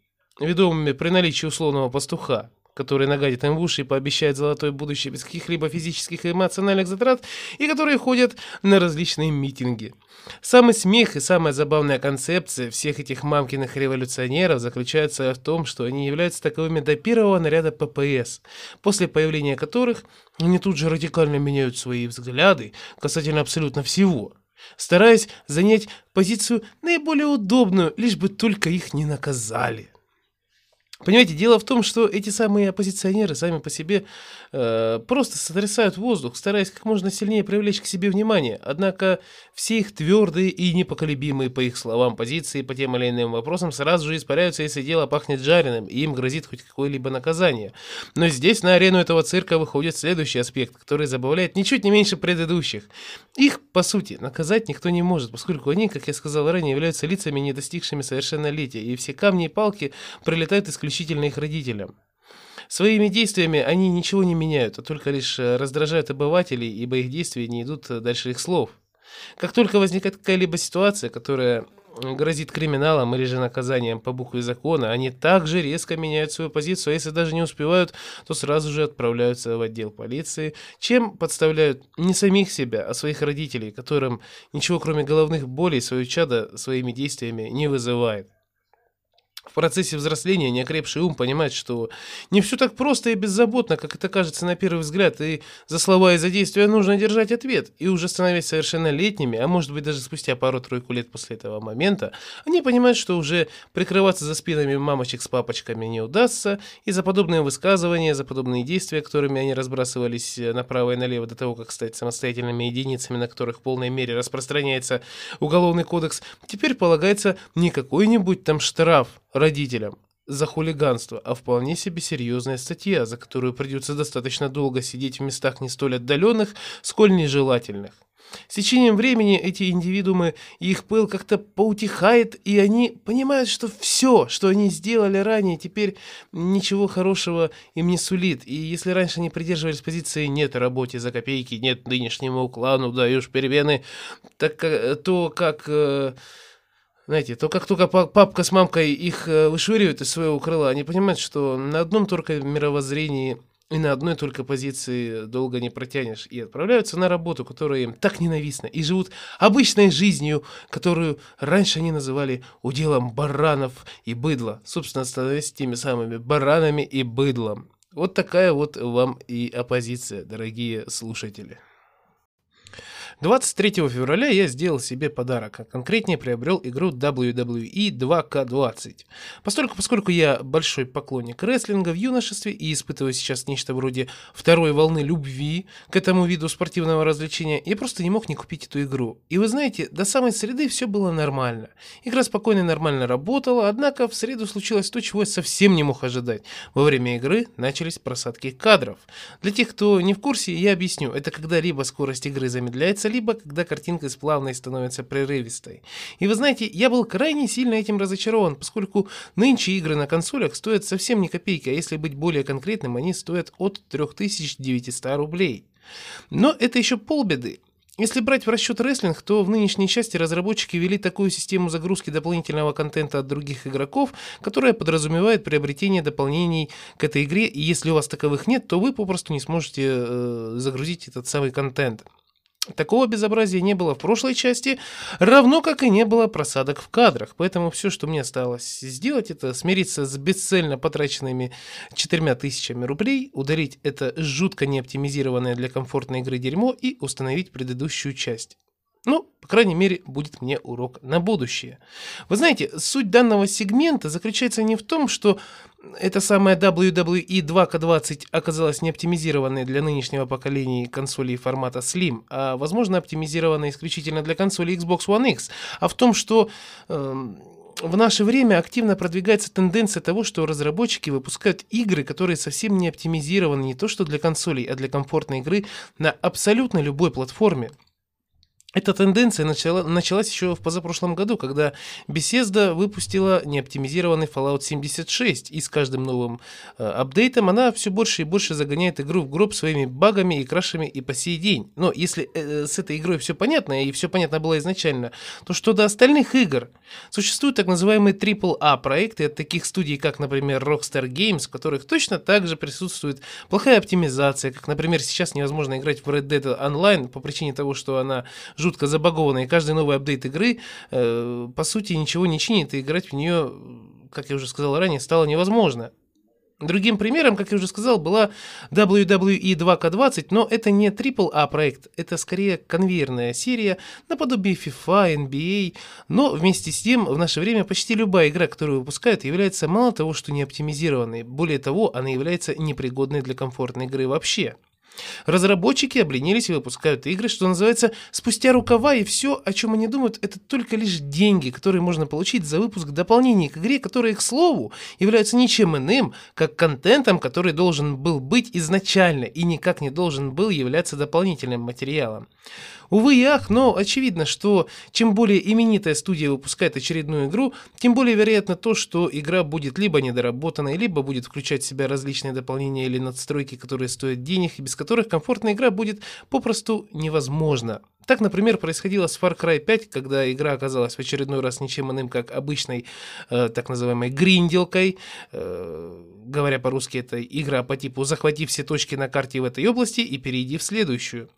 ведомыми при наличии условного пастуха, который нагадит им в уши и пообещает золотое будущее без каких-либо физических и эмоциональных затрат, и которые ходят на различные митинги. Самый смех и самая забавная концепция всех этих мамкиных революционеров заключается в том, что они являются таковыми до первого наряда ППС, после появления которых они тут же радикально меняют свои взгляды касательно абсолютно всего, стараясь занять позицию наиболее удобную, лишь бы только их не наказали. Понимаете, дело в том, что эти самые оппозиционеры сами по себе э, просто сотрясают воздух, стараясь как можно сильнее привлечь к себе внимание. Однако все их твердые и непоколебимые, по их словам, позиции по тем или иным вопросам сразу же испаряются, если дело пахнет жареным, и им грозит хоть какое-либо наказание. Но здесь на арену этого цирка выходит следующий аспект, который забавляет ничуть не меньше предыдущих. Их, по сути, наказать никто не может, поскольку они, как я сказал ранее, являются лицами, не достигшими совершеннолетия, и все камни и палки прилетают исключительно их родителям. Своими действиями они ничего не меняют, а только лишь э, раздражают обывателей, ибо их действия не идут э, дальше их слов. Как только возникает какая-либо ситуация, которая грозит криминалом или же наказанием по букве закона, они также резко меняют свою позицию, а если даже не успевают, то сразу же отправляются в отдел полиции, чем подставляют не самих себя, а своих родителей, которым ничего кроме головных болей свое чадо своими действиями не вызывает. В процессе взросления неокрепший ум понимает, что не все так просто и беззаботно, как это кажется на первый взгляд, и за слова и за действия нужно держать ответ. И уже становясь совершеннолетними, а может быть даже спустя пару-тройку лет после этого момента, они понимают, что уже прикрываться за спинами мамочек с папочками не удастся, и за подобные высказывания, за подобные действия, которыми они разбрасывались э, направо и налево до того, как стать самостоятельными единицами, на которых в полной мере распространяется Уголовный кодекс, теперь полагается не какой-нибудь там штраф, родителям за хулиганство, а вполне себе серьезная статья, за которую придется достаточно долго сидеть в местах не столь отдаленных, сколь нежелательных. С течением времени эти индивидуумы и их пыл как-то поутихает, и они понимают, что все, что они сделали ранее, теперь ничего хорошего им не сулит. И если раньше они придерживались позиции «нет работе за копейки, нет нынешнему клану, даешь перемены», так, э, то как... э, знаете, то как только па- папка с мамкой их э, вышвыривают из своего крыла, они понимают, что на одном только мировоззрении и на одной только позиции долго не протянешь. И отправляются на работу, которая им так ненавистна, и живут обычной жизнью, которую раньше они называли уделом баранов и быдла, собственно, становясь теми самыми баранами и быдлом. Вот такая вот вам и оппозиция, дорогие слушатели. 23 февраля я сделал себе подарок, а конкретнее приобрел игру WWE 2K20. Поскольку, поскольку я большой поклонник рестлинга в юношестве и испытываю сейчас нечто вроде второй волны любви к этому виду спортивного развлечения, я просто не мог не купить эту игру. И вы знаете, до самой среды все было нормально. Игра спокойно и нормально работала, однако в среду случилось то, чего я совсем не мог ожидать. Во время игры начались просадки кадров. Для тех, кто не в курсе, я объясню. Это когда либо скорость игры замедляется, либо когда картинка из плавной становится прерывистой. И вы знаете, я был крайне сильно этим разочарован, поскольку нынче игры на консолях стоят совсем не копейки, а если быть более конкретным, они стоят от 3900 рублей. Но это еще полбеды. Если брать в расчет рестлинг, то в нынешней части разработчики ввели такую систему загрузки дополнительного контента от других игроков, которая подразумевает приобретение дополнений к этой игре, и если у вас таковых нет, то вы попросту не сможете э, загрузить этот самый контент. Такого безобразия не было в прошлой части, равно как и не было просадок в кадрах, поэтому все, что мне осталось сделать, это смириться с бесцельно потраченными четырьмя тысячами рублей, ударить это жутко неоптимизированное для комфортной игры дерьмо и установить предыдущую часть. Ну, по крайней мере, будет мне урок на будущее. Вы знаете, суть данного сегмента заключается не в том, что эта самая WWE 2K20 оказалась не оптимизированной для нынешнего поколения консолей формата Slim, а, возможно, оптимизированной исключительно для консолей Xbox One X, а в том, что... Э, в наше время активно продвигается тенденция того, что разработчики выпускают игры, которые совсем не оптимизированы не то что для консолей, а для комфортной игры на абсолютно любой платформе. Эта тенденция начала, началась еще в позапрошлом году, когда Bethesda выпустила неоптимизированный Fallout 76, и с каждым новым э, апдейтом она все больше и больше загоняет игру в гроб своими багами и крашами и по сей день. Но если э, с этой игрой все понятно, и все понятно было изначально, то что до остальных игр? Существуют так называемые AAA проекты от таких студий, как, например, Rockstar Games, в которых точно так же присутствует плохая оптимизация, как, например, сейчас невозможно играть в Red Dead Online по причине того, что она жутко забагованная, и каждый новый апдейт игры, э, по сути, ничего не чинит, и играть в нее, как я уже сказал ранее, стало невозможно. Другим примером, как я уже сказал, была WWE 2K20, но это не AAA проект, это скорее конвейерная серия, наподобие FIFA, NBA, но вместе с тем в наше время почти любая игра, которую выпускают, является мало того, что не оптимизированной, более того, она является непригодной для комфортной игры вообще. Разработчики обленились и выпускают игры, что называется, спустя рукава, и все, о чем они думают, это только лишь деньги, которые можно получить за выпуск дополнений к игре, которые, к слову, являются ничем иным, как контентом, который должен был быть изначально и никак не должен был являться дополнительным материалом. Увы и ах, но очевидно, что чем более именитая студия выпускает очередную игру, тем более вероятно то, что игра будет либо недоработанной, либо будет включать в себя различные дополнения или надстройки, которые стоят денег и без которых комфортная игра будет попросту невозможна. Так, например, происходило с Far Cry 5, когда игра оказалась в очередной раз ничем иным, как обычной э, так называемой гринделкой. Э, говоря по-русски, это игра по типу «захвати все точки на карте в этой области и перейди в следующую».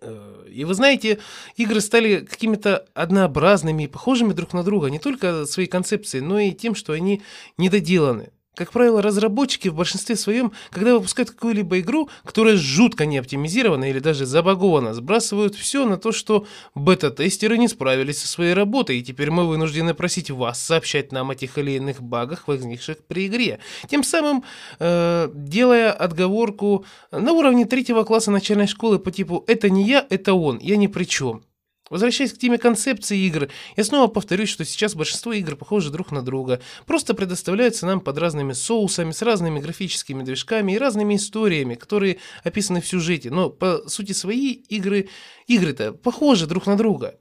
Э, и вы знаете, игры стали какими-то однообразными и похожими друг на друга не только своей концепцией, но и тем, что они недоделаны. Как правило, разработчики в большинстве своем, когда выпускают какую-либо игру, которая жутко не оптимизирована или даже забагована, сбрасывают все на то, что бета-тестеры не справились со своей работой, и теперь мы вынуждены просить вас сообщать нам о тех или иных багах, возникших при игре. Тем самым э, делая отговорку на уровне третьего класса начальной школы по типу «это не я, это он, я ни при чем». Возвращаясь к теме концепции игр, я снова повторюсь, что сейчас большинство игр похожи друг на друга, просто предоставляются нам под разными соусами, с разными графическими движками и разными историями, которые описаны в сюжете, но по сути свои игры, игры-то похожи друг на друга.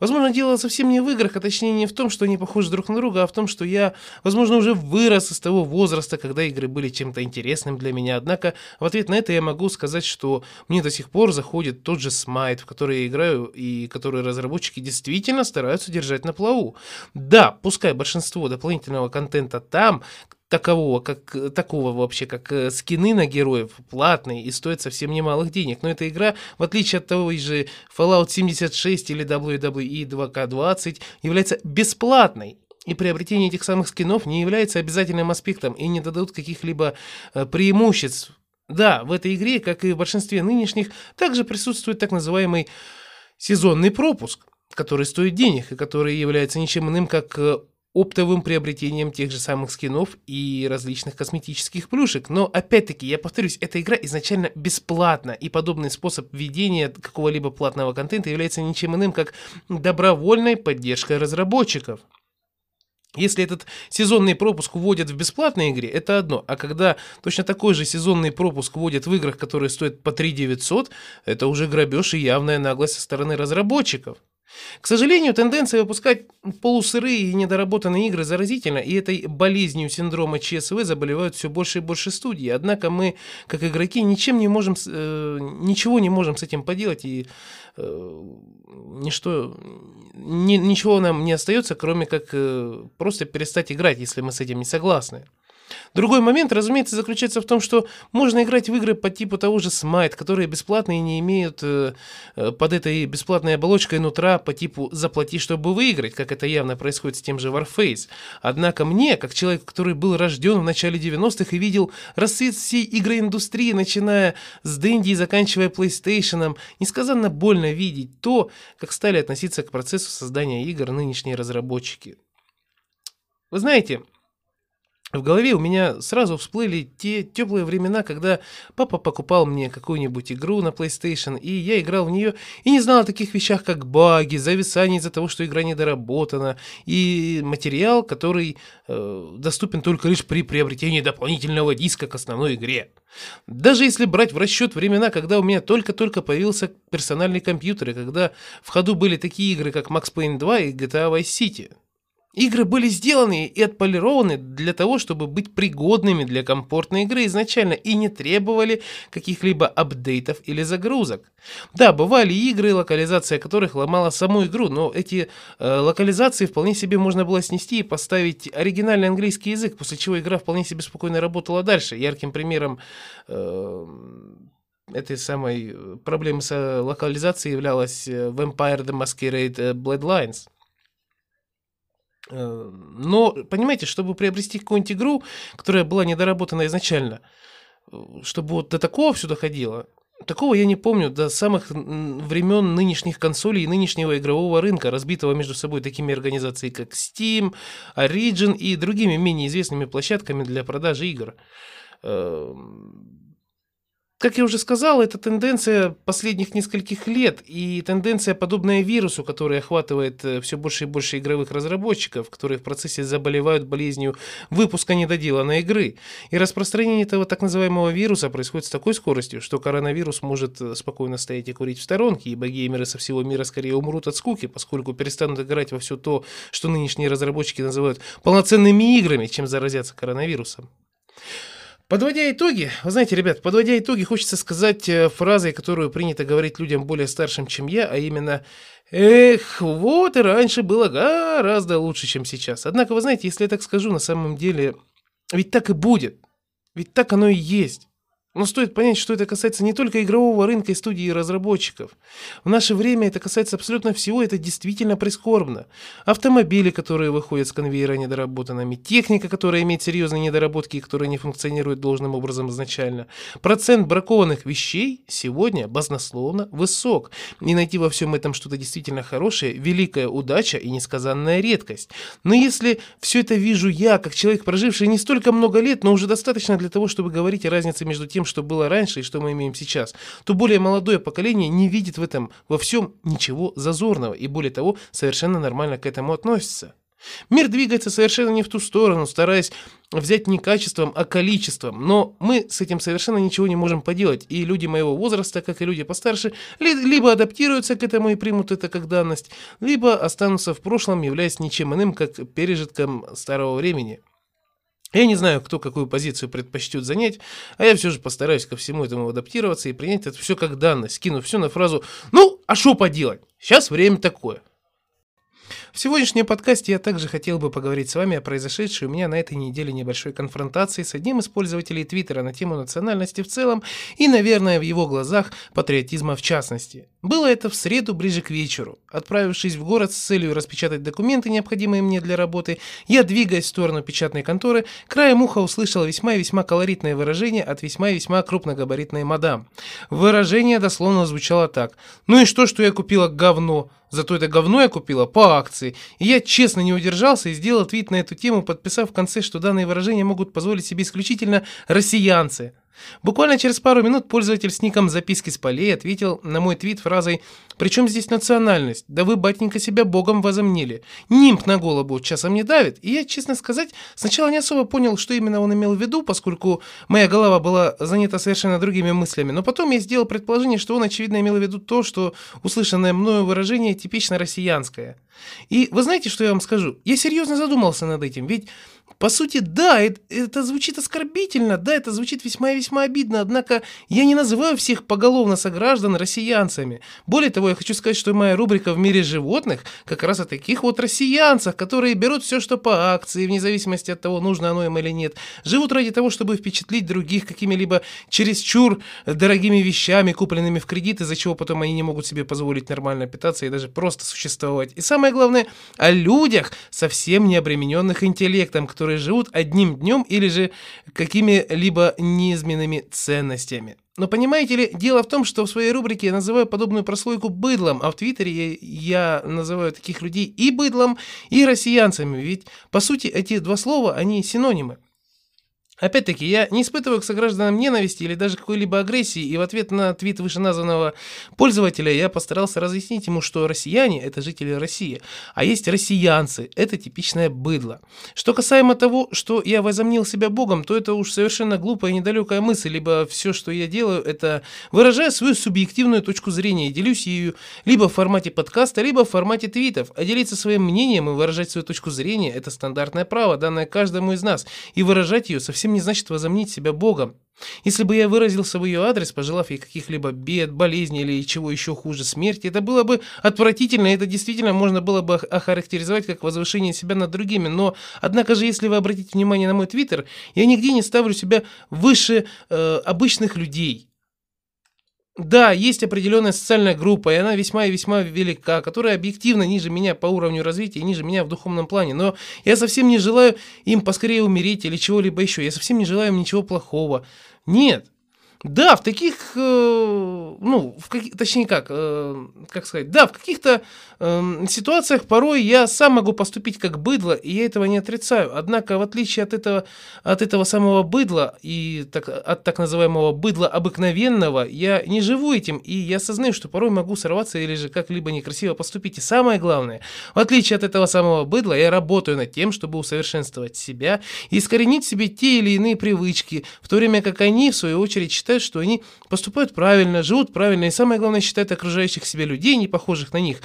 Возможно, дело совсем не в играх, а точнее не в том, что они похожи друг на друга, а в том, что я, возможно, уже вырос из того возраста, когда игры были чем-то интересным для меня. Однако в ответ на это я могу сказать, что мне до сих пор заходит тот же Смайт, в который я играю и который разработчики действительно стараются держать на плаву. Да, пускай большинство дополнительного контента там, такового, как, такого вообще, как э, скины на героев, платные и стоят совсем немалых денег. Но эта игра, в отличие от того же Fallout 76 или WWE 2K20, является бесплатной. И приобретение этих самых скинов не является обязательным аспектом и не дадут каких-либо э, преимуществ Да, в этой игре, как и в большинстве нынешних, также присутствует так называемый сезонный пропуск, который стоит денег и который является ничем иным, как э, оптовым приобретением тех же самых скинов и различных косметических плюшек. Но опять-таки, я повторюсь, эта игра изначально бесплатна, и подобный способ ведения какого-либо платного контента является ничем иным, как добровольной поддержкой разработчиков. Если этот сезонный пропуск вводят в бесплатной игре, это одно. А когда точно такой же сезонный пропуск вводят в играх, которые стоят по 3 900, это уже грабеж и явная наглость со стороны разработчиков. К сожалению, тенденция выпускать полусырые и недоработанные игры заразительна, и этой болезнью синдрома ЧСВ заболевают все больше и больше студий. Однако мы, как игроки, ничем не можем, э, ничего не можем с этим поделать, и э, ничто, ни, ничего нам не остается, кроме как э, просто перестать играть, если мы с этим не согласны. Другой момент, разумеется, заключается в том, что можно играть в игры по типу того же Smite, которые бесплатные и не имеют э, э, под этой бесплатной оболочкой нутра по типу «заплати, чтобы выиграть», как это явно происходит с тем же Warface. Однако мне, как человек, который был рожден в начале 90-х и видел расцвет всей игроиндустрии, начиная с Дэнди и заканчивая PlayStation, несказанно больно видеть то, как стали относиться к процессу создания игр нынешние разработчики. Вы знаете, в голове у меня сразу всплыли те теплые времена, когда папа покупал мне какую-нибудь игру на PlayStation, и я играл в нее и не знал о таких вещах, как баги, зависание из-за того, что игра недоработана, и материал, который э, доступен только лишь при приобретении дополнительного диска к основной игре. Даже если брать в расчет времена, когда у меня только-только появился персональный компьютер, и когда в ходу были такие игры, как Max Payne 2 и GTA Vice City – Игры были сделаны и отполированы для того, чтобы быть пригодными для комфортной игры изначально и не требовали каких-либо апдейтов или загрузок. Да, бывали игры, локализация которых ломала саму игру, но эти э, локализации вполне себе можно было снести и поставить оригинальный английский язык, после чего игра вполне себе спокойно работала дальше. Ярким примером э, этой самой проблемы с локализацией являлась э, Vampire the Masquerade Bloodlines. Э, но, понимаете, чтобы приобрести какую-нибудь игру, которая была недоработана изначально, э, чтобы вот до такого все доходило, такого я не помню до самых времен нынешних консолей и нынешнего игрового рынка, разбитого между собой такими организациями, как Steam, Origin и другими менее известными площадками для продажи игр. Как я уже сказал, это тенденция последних нескольких лет и тенденция, подобная вирусу, который охватывает э, все больше и больше игровых разработчиков, которые в процессе заболевают болезнью выпуска недоделанной игры. И распространение этого так называемого вируса происходит с такой скоростью, что коронавирус может э, спокойно стоять и курить в сторонке, ибо геймеры со всего мира скорее умрут от скуки, поскольку перестанут играть во все то, что нынешние разработчики называют полноценными играми, чем заразятся коронавирусом. Подводя итоги, вы знаете, ребят, подводя итоги, хочется сказать э, фразой, которую принято говорить людям более старшим, чем я, а именно «Эх, вот и раньше было гораздо лучше, чем сейчас». Однако, вы знаете, если я так скажу, на самом деле, ведь так и будет. Ведь так оно и есть. Но стоит понять, что это касается не только игрового рынка и студии и разработчиков. В наше время это касается абсолютно всего, это действительно прискорбно. Автомобили, которые выходят с конвейера недоработанными, техника, которая имеет серьезные недоработки и которая не функционирует должным образом изначально. Процент бракованных вещей сегодня баснословно высок. И найти во всем этом что-то действительно хорошее – великая удача и несказанная редкость. Но если все это вижу я, как человек, проживший не столько много лет, но уже достаточно для того, чтобы говорить о разнице между тем, тем, что было раньше и что мы имеем сейчас, то более молодое поколение не видит в этом во всем ничего зазорного и более того, совершенно нормально к этому относится. Мир двигается совершенно не в ту сторону, стараясь взять не качеством, а количеством. Но мы с этим совершенно ничего не можем поделать. И люди моего возраста, как и люди постарше, либо адаптируются к этому и примут это как данность, либо останутся в прошлом, являясь ничем иным, как пережитком старого времени. Я не знаю, кто какую позицию предпочтет занять, а я все же постараюсь ко всему этому адаптироваться и принять это все как данность, скинув все на фразу «Ну, а что поделать? Сейчас время такое». В сегодняшнем подкасте я также хотел бы поговорить с вами о произошедшей у меня на этой неделе небольшой конфронтации с одним из пользователей Твиттера на тему национальности в целом и, наверное, в его глазах патриотизма в частности. Было это в среду ближе к вечеру. Отправившись в город с целью распечатать документы, необходимые мне для работы, я, двигаясь в сторону печатной конторы, краем уха услышал весьма и весьма колоритное выражение от весьма и весьма крупногабаритной мадам. Выражение дословно звучало так. «Ну и что, что я купила говно?» Зато это говно я купила по акции. И я честно не удержался и сделал твит на эту тему, подписав в конце, что данные выражения могут позволить себе исключительно россиянцы. Буквально через пару минут пользователь с ником «Записки с полей» ответил на мой твит фразой «При чем здесь национальность? Да вы, батенька, себя богом возомнили. Нимб на голову часом не давит». И я, честно сказать, сначала не особо понял, что именно он имел в виду, поскольку моя голова была занята совершенно другими мыслями. Но потом я сделал предположение, что он, очевидно, имел в виду то, что услышанное мною выражение типично россиянское. И вы знаете, что я вам скажу? Я серьезно задумался над этим, ведь по сути, да, это, это звучит оскорбительно, да, это звучит весьма и весьма обидно, однако я не называю всех поголовно сограждан россиянцами. Более того, я хочу сказать, что моя рубрика «В мире животных» как раз о таких вот россиянцах, которые берут все, что по акции, вне зависимости от того, нужно оно им или нет, живут ради того, чтобы впечатлить других какими-либо чересчур дорогими вещами, купленными в кредит, из-за чего потом они не могут себе позволить нормально питаться и даже просто существовать. И самое главное, о людях, совсем не обремененных интеллектом, которые которые живут одним днем или же какими-либо неизменными ценностями. Но понимаете ли, дело в том, что в своей рубрике я называю подобную прослойку быдлом, а в Твиттере я, я называю таких людей и быдлом, и россиянцами, ведь по сути эти два слова, они синонимы. Опять-таки, я не испытываю к согражданам ненависти или даже какой-либо агрессии, и в ответ на твит вышеназванного пользователя я постарался разъяснить ему, что россияне – это жители России, а есть россиянцы – это типичное быдло. Что касаемо того, что я возомнил себя богом, то это уж совершенно глупая и недалекая мысль, либо все, что я делаю, это выражая свою субъективную точку зрения и делюсь ею либо в формате подкаста, либо в формате твитов, а делиться своим мнением и выражать свою точку зрения – это стандартное право, данное каждому из нас, и выражать ее совсем совсем не значит возомнить себя Богом. Если бы я выразился в ее адрес, пожелав ей каких-либо бед, болезней или чего еще хуже смерти, это было бы отвратительно, это действительно можно было бы охарактеризовать как возвышение себя над другими. Но, однако же, если вы обратите внимание на мой твиттер, я нигде не ставлю себя выше э, обычных людей. Да, есть определенная социальная группа, и она весьма и весьма велика, которая объективно ниже меня по уровню развития, ниже меня в духовном плане. Но я совсем не желаю им поскорее умереть или чего-либо еще. Я совсем не желаю им ничего плохого. Нет, да, в таких, э, ну, в каких, точнее как, э, как сказать, да, в каких-то э, ситуациях порой я сам могу поступить как быдло, и я этого не отрицаю. Однако, в отличие от этого, от этого самого быдла и так, от так называемого быдла обыкновенного, я не живу этим, и я осознаю, что порой могу сорваться или же как-либо некрасиво поступить. И самое главное, в отличие от этого самого быдла, я работаю над тем, чтобы усовершенствовать себя и искоренить в себе те или иные привычки, в то время как они, в свою очередь, считают, что они поступают правильно, живут правильно, и самое главное, считают окружающих себя людей, не похожих на них,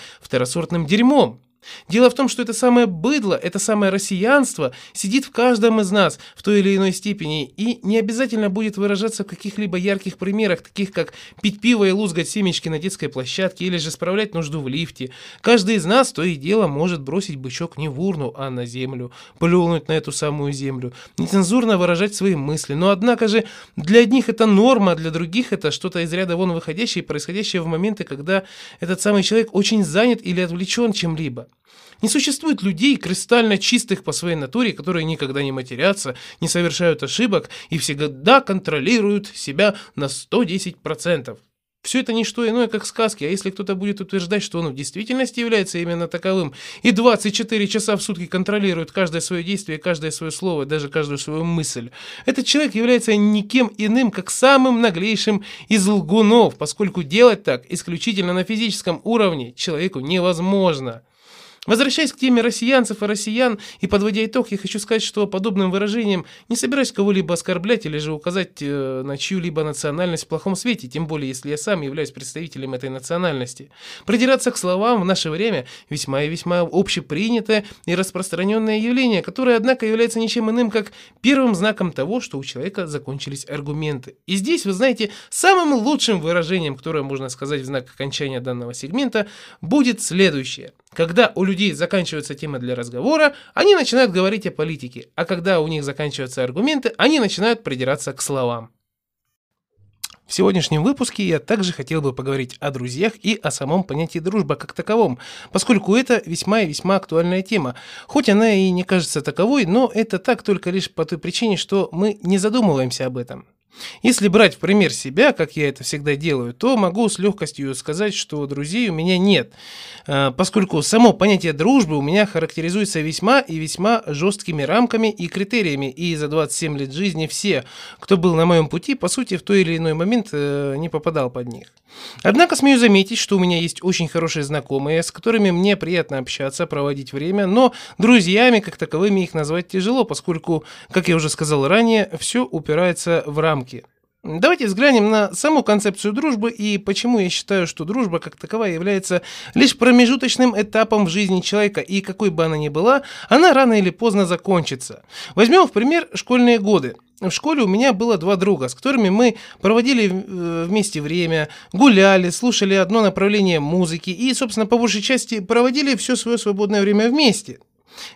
второсортным дерьмом. Дело в том, что это самое быдло, это самое россиянство сидит в каждом из нас в той или иной степени и не обязательно будет выражаться в каких-либо ярких примерах, таких как пить пиво и лузгать семечки на детской площадке или же справлять нужду в лифте. Каждый из нас то и дело может бросить бычок не в урну, а на землю, плюнуть на эту самую землю, нецензурно выражать свои мысли. Но однако же для одних это норма, а для других это что-то из ряда вон выходящее и происходящее в моменты, когда этот самый человек очень занят или отвлечен чем-либо. Не существует людей, кристально чистых по своей натуре, которые никогда не матерятся, не совершают ошибок и всегда контролируют себя на 110%. Все это не что иное, как сказки, а если кто-то будет утверждать, что он в действительности является именно таковым, и 24 часа в сутки контролирует каждое свое действие, каждое свое слово, даже каждую свою мысль, этот человек является никем иным, как самым наглейшим из лгунов, поскольку делать так исключительно на физическом уровне человеку невозможно. Возвращаясь к теме россиянцев и россиян и подводя итог, я хочу сказать, что подобным выражением не собираюсь кого-либо оскорблять или же указать э, на чью-либо национальность в плохом свете, тем более если я сам являюсь представителем этой национальности. Придираться к словам в наше время весьма и весьма общепринятое и распространенное явление, которое, однако, является ничем иным, как первым знаком того, что у человека закончились аргументы. И здесь, вы знаете, самым лучшим выражением, которое можно сказать в знак окончания данного сегмента, будет следующее – Когда у людей заканчивается тема для разговора, они начинают говорить о политике, а когда у них заканчиваются аргументы, они начинают придираться к словам. В сегодняшнем выпуске я также хотел бы поговорить о друзьях и о самом понятии дружба как таковом, поскольку это весьма и весьма актуальная тема. Хоть она и не кажется таковой, но это так только лишь по той причине, что мы не задумываемся об этом. Если брать в пример себя, как я это всегда делаю, то могу с легкостью сказать, что друзей у меня нет, э, поскольку само понятие дружбы у меня характеризуется весьма и весьма жесткими рамками и критериями, и за 27 лет жизни все, кто был на моем пути, по сути, в той или иной момент э, не попадал под них. Однако смею заметить, что у меня есть очень хорошие знакомые, с которыми мне приятно общаться, проводить время, но друзьями как таковыми их назвать тяжело, поскольку, как я уже сказал ранее, все упирается в рамки рамки. Давайте взглянем на саму концепцию дружбы и почему я считаю, что дружба как таковая является лишь промежуточным этапом в жизни человека, и какой бы она ни была, она рано или поздно закончится. Возьмем в пример школьные годы. В школе у меня было два друга, с которыми мы проводили э, вместе время, гуляли, слушали одно направление музыки и, собственно, по большей части проводили все свое свободное время вместе.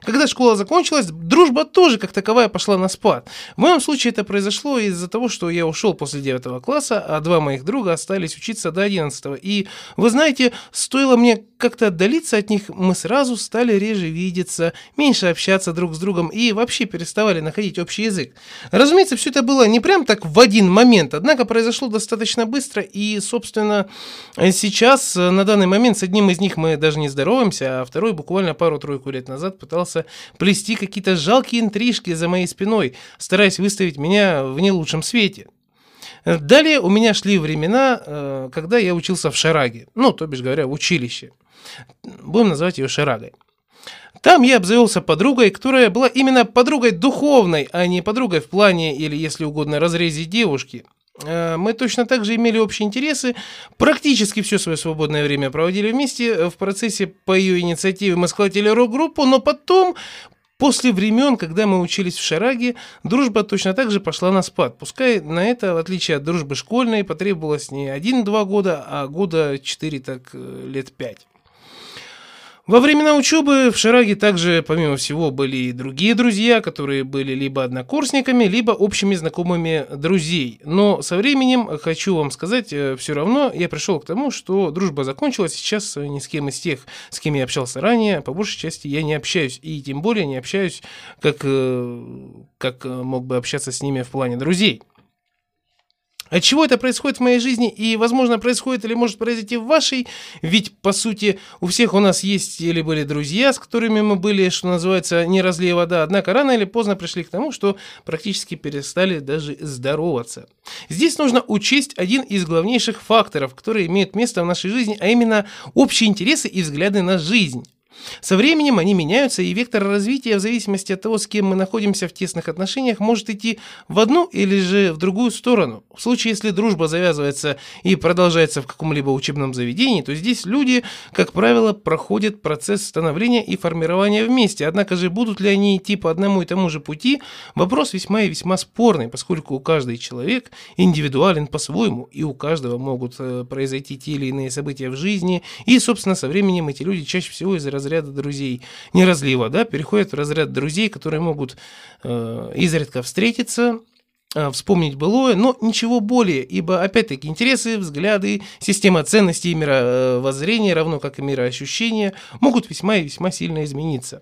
Когда школа закончилась, дружба тоже как таковая пошла на спад. В моем случае это произошло из-за того, что я ушел после 9 класса, а два моих друга остались учиться до 11. И, вы знаете, стоило мне как-то отдалиться от них, мы сразу стали реже видеться, меньше общаться друг с другом и вообще переставали находить общий язык. Разумеется, все это было не прям так в один момент, однако произошло достаточно быстро, и, собственно, сейчас, на данный момент, с одним из них мы даже не здороваемся, а второй буквально пару-тройку лет назад пытался плести какие-то жалкие интрижки за моей спиной, стараясь выставить меня в не лучшем свете. Далее у меня шли времена, э, когда я учился в Шараге, ну, то бишь говоря, в училище. Будем называть ее Шарагой. Там я обзавелся подругой, которая была именно подругой духовной, а не подругой в плане или, если угодно, разрезе девушки. Э, мы точно так же имели общие интересы, практически все свое свободное время проводили вместе. В процессе по ее инициативе мы схватили рок-группу, но потом, после времен, когда мы учились в Шараге, дружба точно так же пошла на спад. Пускай на это, в отличие от дружбы школьной, потребовалось не один-два года, а года четыре, так э, лет пять. Во времена учебы в Шараге также, помимо всего, были и другие друзья, которые были либо однокурсниками, либо общими знакомыми друзей. Но со временем, хочу вам сказать, э, все равно я пришел к тому, что дружба закончилась. Сейчас ни с кем из тех, с кем я общался ранее, по большей части я не общаюсь. И тем более не общаюсь, как, э, как мог бы общаться с ними в плане друзей. От чего это происходит в моей жизни и, возможно, происходит или может произойти в вашей? Ведь, по сути, у всех у нас есть или были друзья, с которыми мы были, что называется, не разлей вода, однако рано или поздно пришли к тому, что практически перестали даже здороваться. Здесь нужно учесть один из главнейших факторов, которые имеют место в нашей жизни, а именно общие интересы и взгляды на жизнь. Со временем они меняются, и вектор развития в зависимости от того, с кем мы находимся в тесных отношениях, может идти в одну или же в другую сторону. В случае, если дружба завязывается и продолжается в каком-либо учебном заведении, то здесь люди, как правило, проходят процесс становления и формирования вместе. Однако же будут ли они идти по одному и тому же пути, вопрос весьма и весьма спорный, поскольку каждый человек индивидуален по-своему, и у каждого могут э, произойти те или иные события в жизни, и, собственно, со временем эти люди чаще всего из разряда друзей, не разлива, да, переходят в разряд друзей, которые могут э, изредка встретиться, э, вспомнить былое, но ничего более, ибо, опять-таки, интересы, взгляды, система ценностей и мировоззрения, равно как и мироощущения, могут весьма и весьма сильно измениться.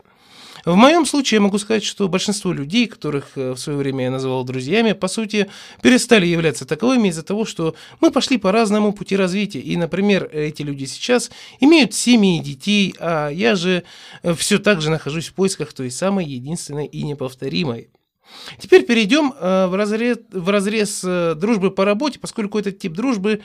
В моем случае я могу сказать, что большинство людей, которых э, в свое время я называл друзьями, по сути, перестали являться таковыми из-за того, что мы пошли по разному пути развития. И, например, эти люди сейчас имеют семьи и детей, а я же э, все так же нахожусь в поисках той самой единственной и неповторимой. Теперь перейдем э, в разрез, в разрез дружбы по работе, поскольку этот тип дружбы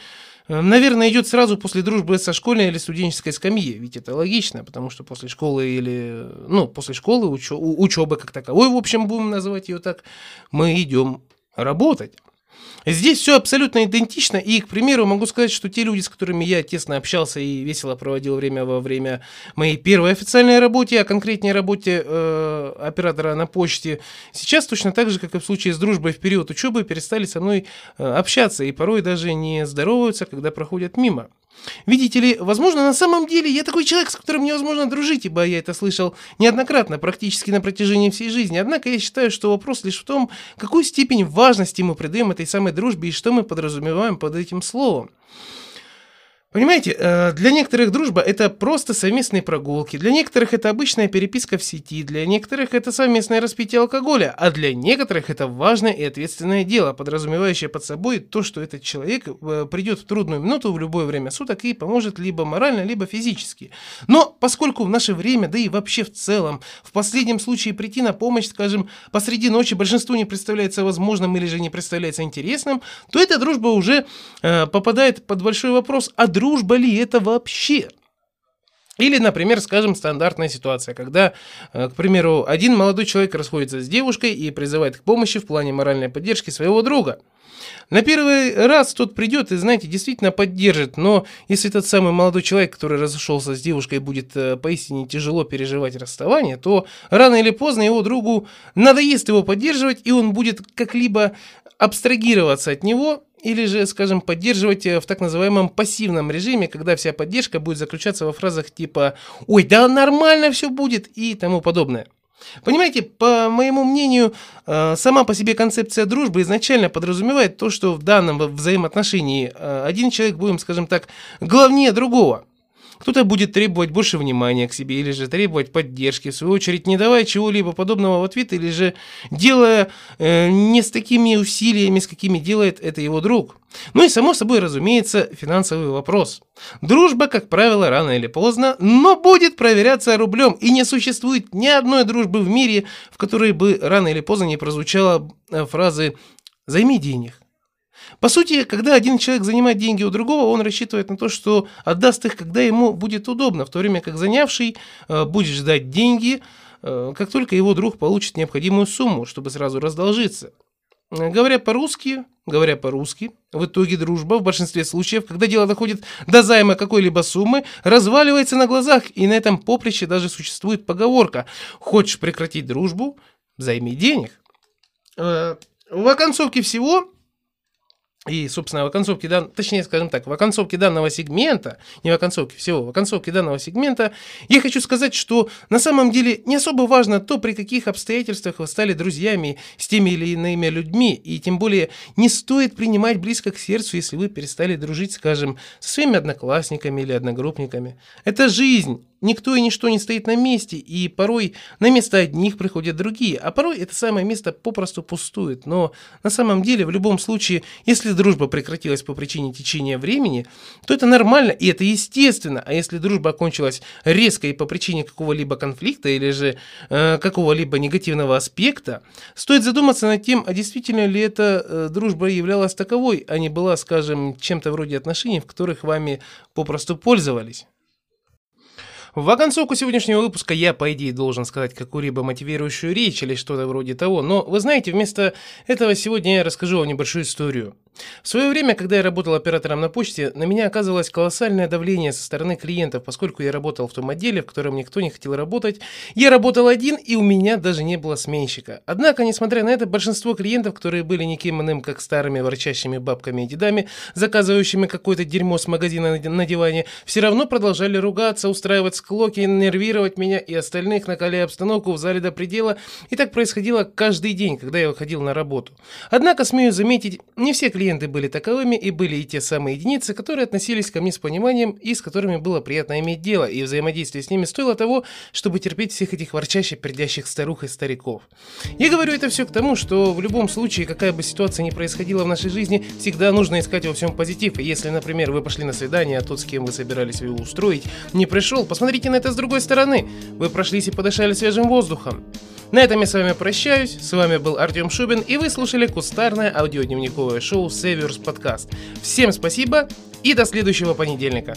наверное, идет сразу после дружбы со школьной или студенческой скамьи, ведь это логично, потому что после школы или, ну, после школы, учебы как таковой, в общем, будем называть ее так, мы идем работать. Здесь все абсолютно идентично, и, к примеру, могу сказать, что те люди, с которыми я тесно общался и весело проводил время во время моей первой официальной работы, а конкретнее работе э, оператора на почте, сейчас точно так же, как и в случае с дружбой в период учебы, перестали со мной э, общаться и порой даже не здороваются, когда проходят мимо. Видите ли, возможно, на самом деле я такой человек, с которым невозможно дружить, ибо я это слышал неоднократно, практически на протяжении всей жизни. Однако я считаю, что вопрос лишь в том, какую степень важности мы придаем этой самой дружбе и что мы подразумеваем под этим словом. Понимаете, э, для некоторых дружба это просто совместные прогулки, для некоторых это обычная переписка в сети, для некоторых это совместное распитие алкоголя, а для некоторых это важное и ответственное дело, подразумевающее под собой то, что этот человек э, придет в трудную минуту в любое время суток и поможет либо морально, либо физически. Но поскольку в наше время, да и вообще в целом, в последнем случае прийти на помощь, скажем, посреди ночи большинству не представляется возможным или же не представляется интересным, то эта дружба уже э, попадает под большой вопрос, а дружба ли это вообще? Или, например, скажем, стандартная ситуация, когда, э, к примеру, один молодой человек расходится с девушкой и призывает к помощи в плане моральной поддержки своего друга. На первый раз тот придет и, знаете, действительно поддержит, но если тот самый молодой человек, который разошелся с девушкой, будет э, поистине тяжело переживать расставание, то рано или поздно его другу надоест его поддерживать, и он будет как-либо абстрагироваться от него или же, скажем, поддерживать э, в так называемом пассивном режиме, когда вся поддержка будет заключаться во фразах типа «Ой, да нормально все будет» и тому подобное. Понимаете, по моему мнению, э, сама по себе концепция дружбы изначально подразумевает то, что в данном взаимоотношении э, один человек, будем, скажем так, главнее другого – кто-то будет требовать больше внимания к себе или же требовать поддержки, в свою очередь не давая чего-либо подобного в ответ или же делая э, не с такими усилиями, с какими делает это его друг. Ну и само собой, разумеется, финансовый вопрос. Дружба, как правило, рано или поздно, но будет проверяться рублем, и не существует ни одной дружбы в мире, в которой бы рано или поздно не прозвучала э, фразы «займи денег». По сути, когда один человек занимает деньги у другого, он рассчитывает на то, что отдаст их, когда ему будет удобно, в то время как занявший э, будет ждать деньги, э, как только его друг получит необходимую сумму, чтобы сразу раздолжиться. Э, говоря по-русски, говоря по-русски, в итоге дружба в большинстве случаев, когда дело доходит до займа какой-либо суммы, разваливается на глазах, и на этом поприще даже существует поговорка «Хочешь прекратить дружбу? Займи денег». В оконцовке всего и, собственно, в оконцовке, дан... точнее, скажем так, в оконцовке данного сегмента, не в оконцовке всего, в оконцовке данного сегмента, я хочу сказать, что на самом деле не особо важно то, при каких обстоятельствах вы стали друзьями с теми или иными людьми, и тем более не стоит принимать близко к сердцу, если вы перестали дружить, скажем, со своими одноклассниками или одногруппниками. Это жизнь, Никто и ничто не стоит на месте, и порой на место одних приходят другие, а порой это самое место попросту пустует. Но на самом деле, в любом случае, если дружба прекратилась по причине течения времени, то это нормально и это естественно. А если дружба окончилась резко и по причине какого-либо конфликта или же э, какого-либо негативного аспекта, стоит задуматься над тем, а действительно ли эта э, дружба являлась таковой, а не была, скажем, чем-то вроде отношений, в которых вами попросту пользовались. В оконцовку сегодняшнего выпуска я, по идее, должен сказать какую-либо мотивирующую речь или что-то вроде того, но вы знаете, вместо этого сегодня я расскажу вам небольшую историю. В свое время, когда я работал оператором на почте, на меня оказывалось колоссальное давление со стороны клиентов, поскольку я работал в том отделе, в котором никто не хотел работать. Я работал один, и у меня даже не было сменщика. Однако, несмотря на это, большинство клиентов, которые были никем иным, как старыми ворчащими бабками и дедами, заказывающими какое-то дерьмо с магазина на диване, все равно продолжали ругаться, устраивать склоки, нервировать меня и остальных, накаляя обстановку в зале до предела. И так происходило каждый день, когда я выходил на работу. Однако, смею заметить, не все клиенты были таковыми и были и те самые единицы, которые относились ко мне с пониманием и с которыми было приятно иметь дело, и взаимодействие с ними стоило того, чтобы терпеть всех этих ворчащих, придящих старух и стариков. Я говорю это все к тому, что в любом случае, какая бы ситуация ни происходила в нашей жизни, всегда нужно искать во всем позитив. И если, например, вы пошли на свидание, а тот, с кем вы собирались его устроить, не пришел, посмотрите на это с другой стороны. Вы прошлись и подышали свежим воздухом. На этом я с вами прощаюсь. С вами был Артем Шубин, и вы слушали кустарное аудиодневниковое шоу Saviors Podcast. Всем спасибо и до следующего понедельника.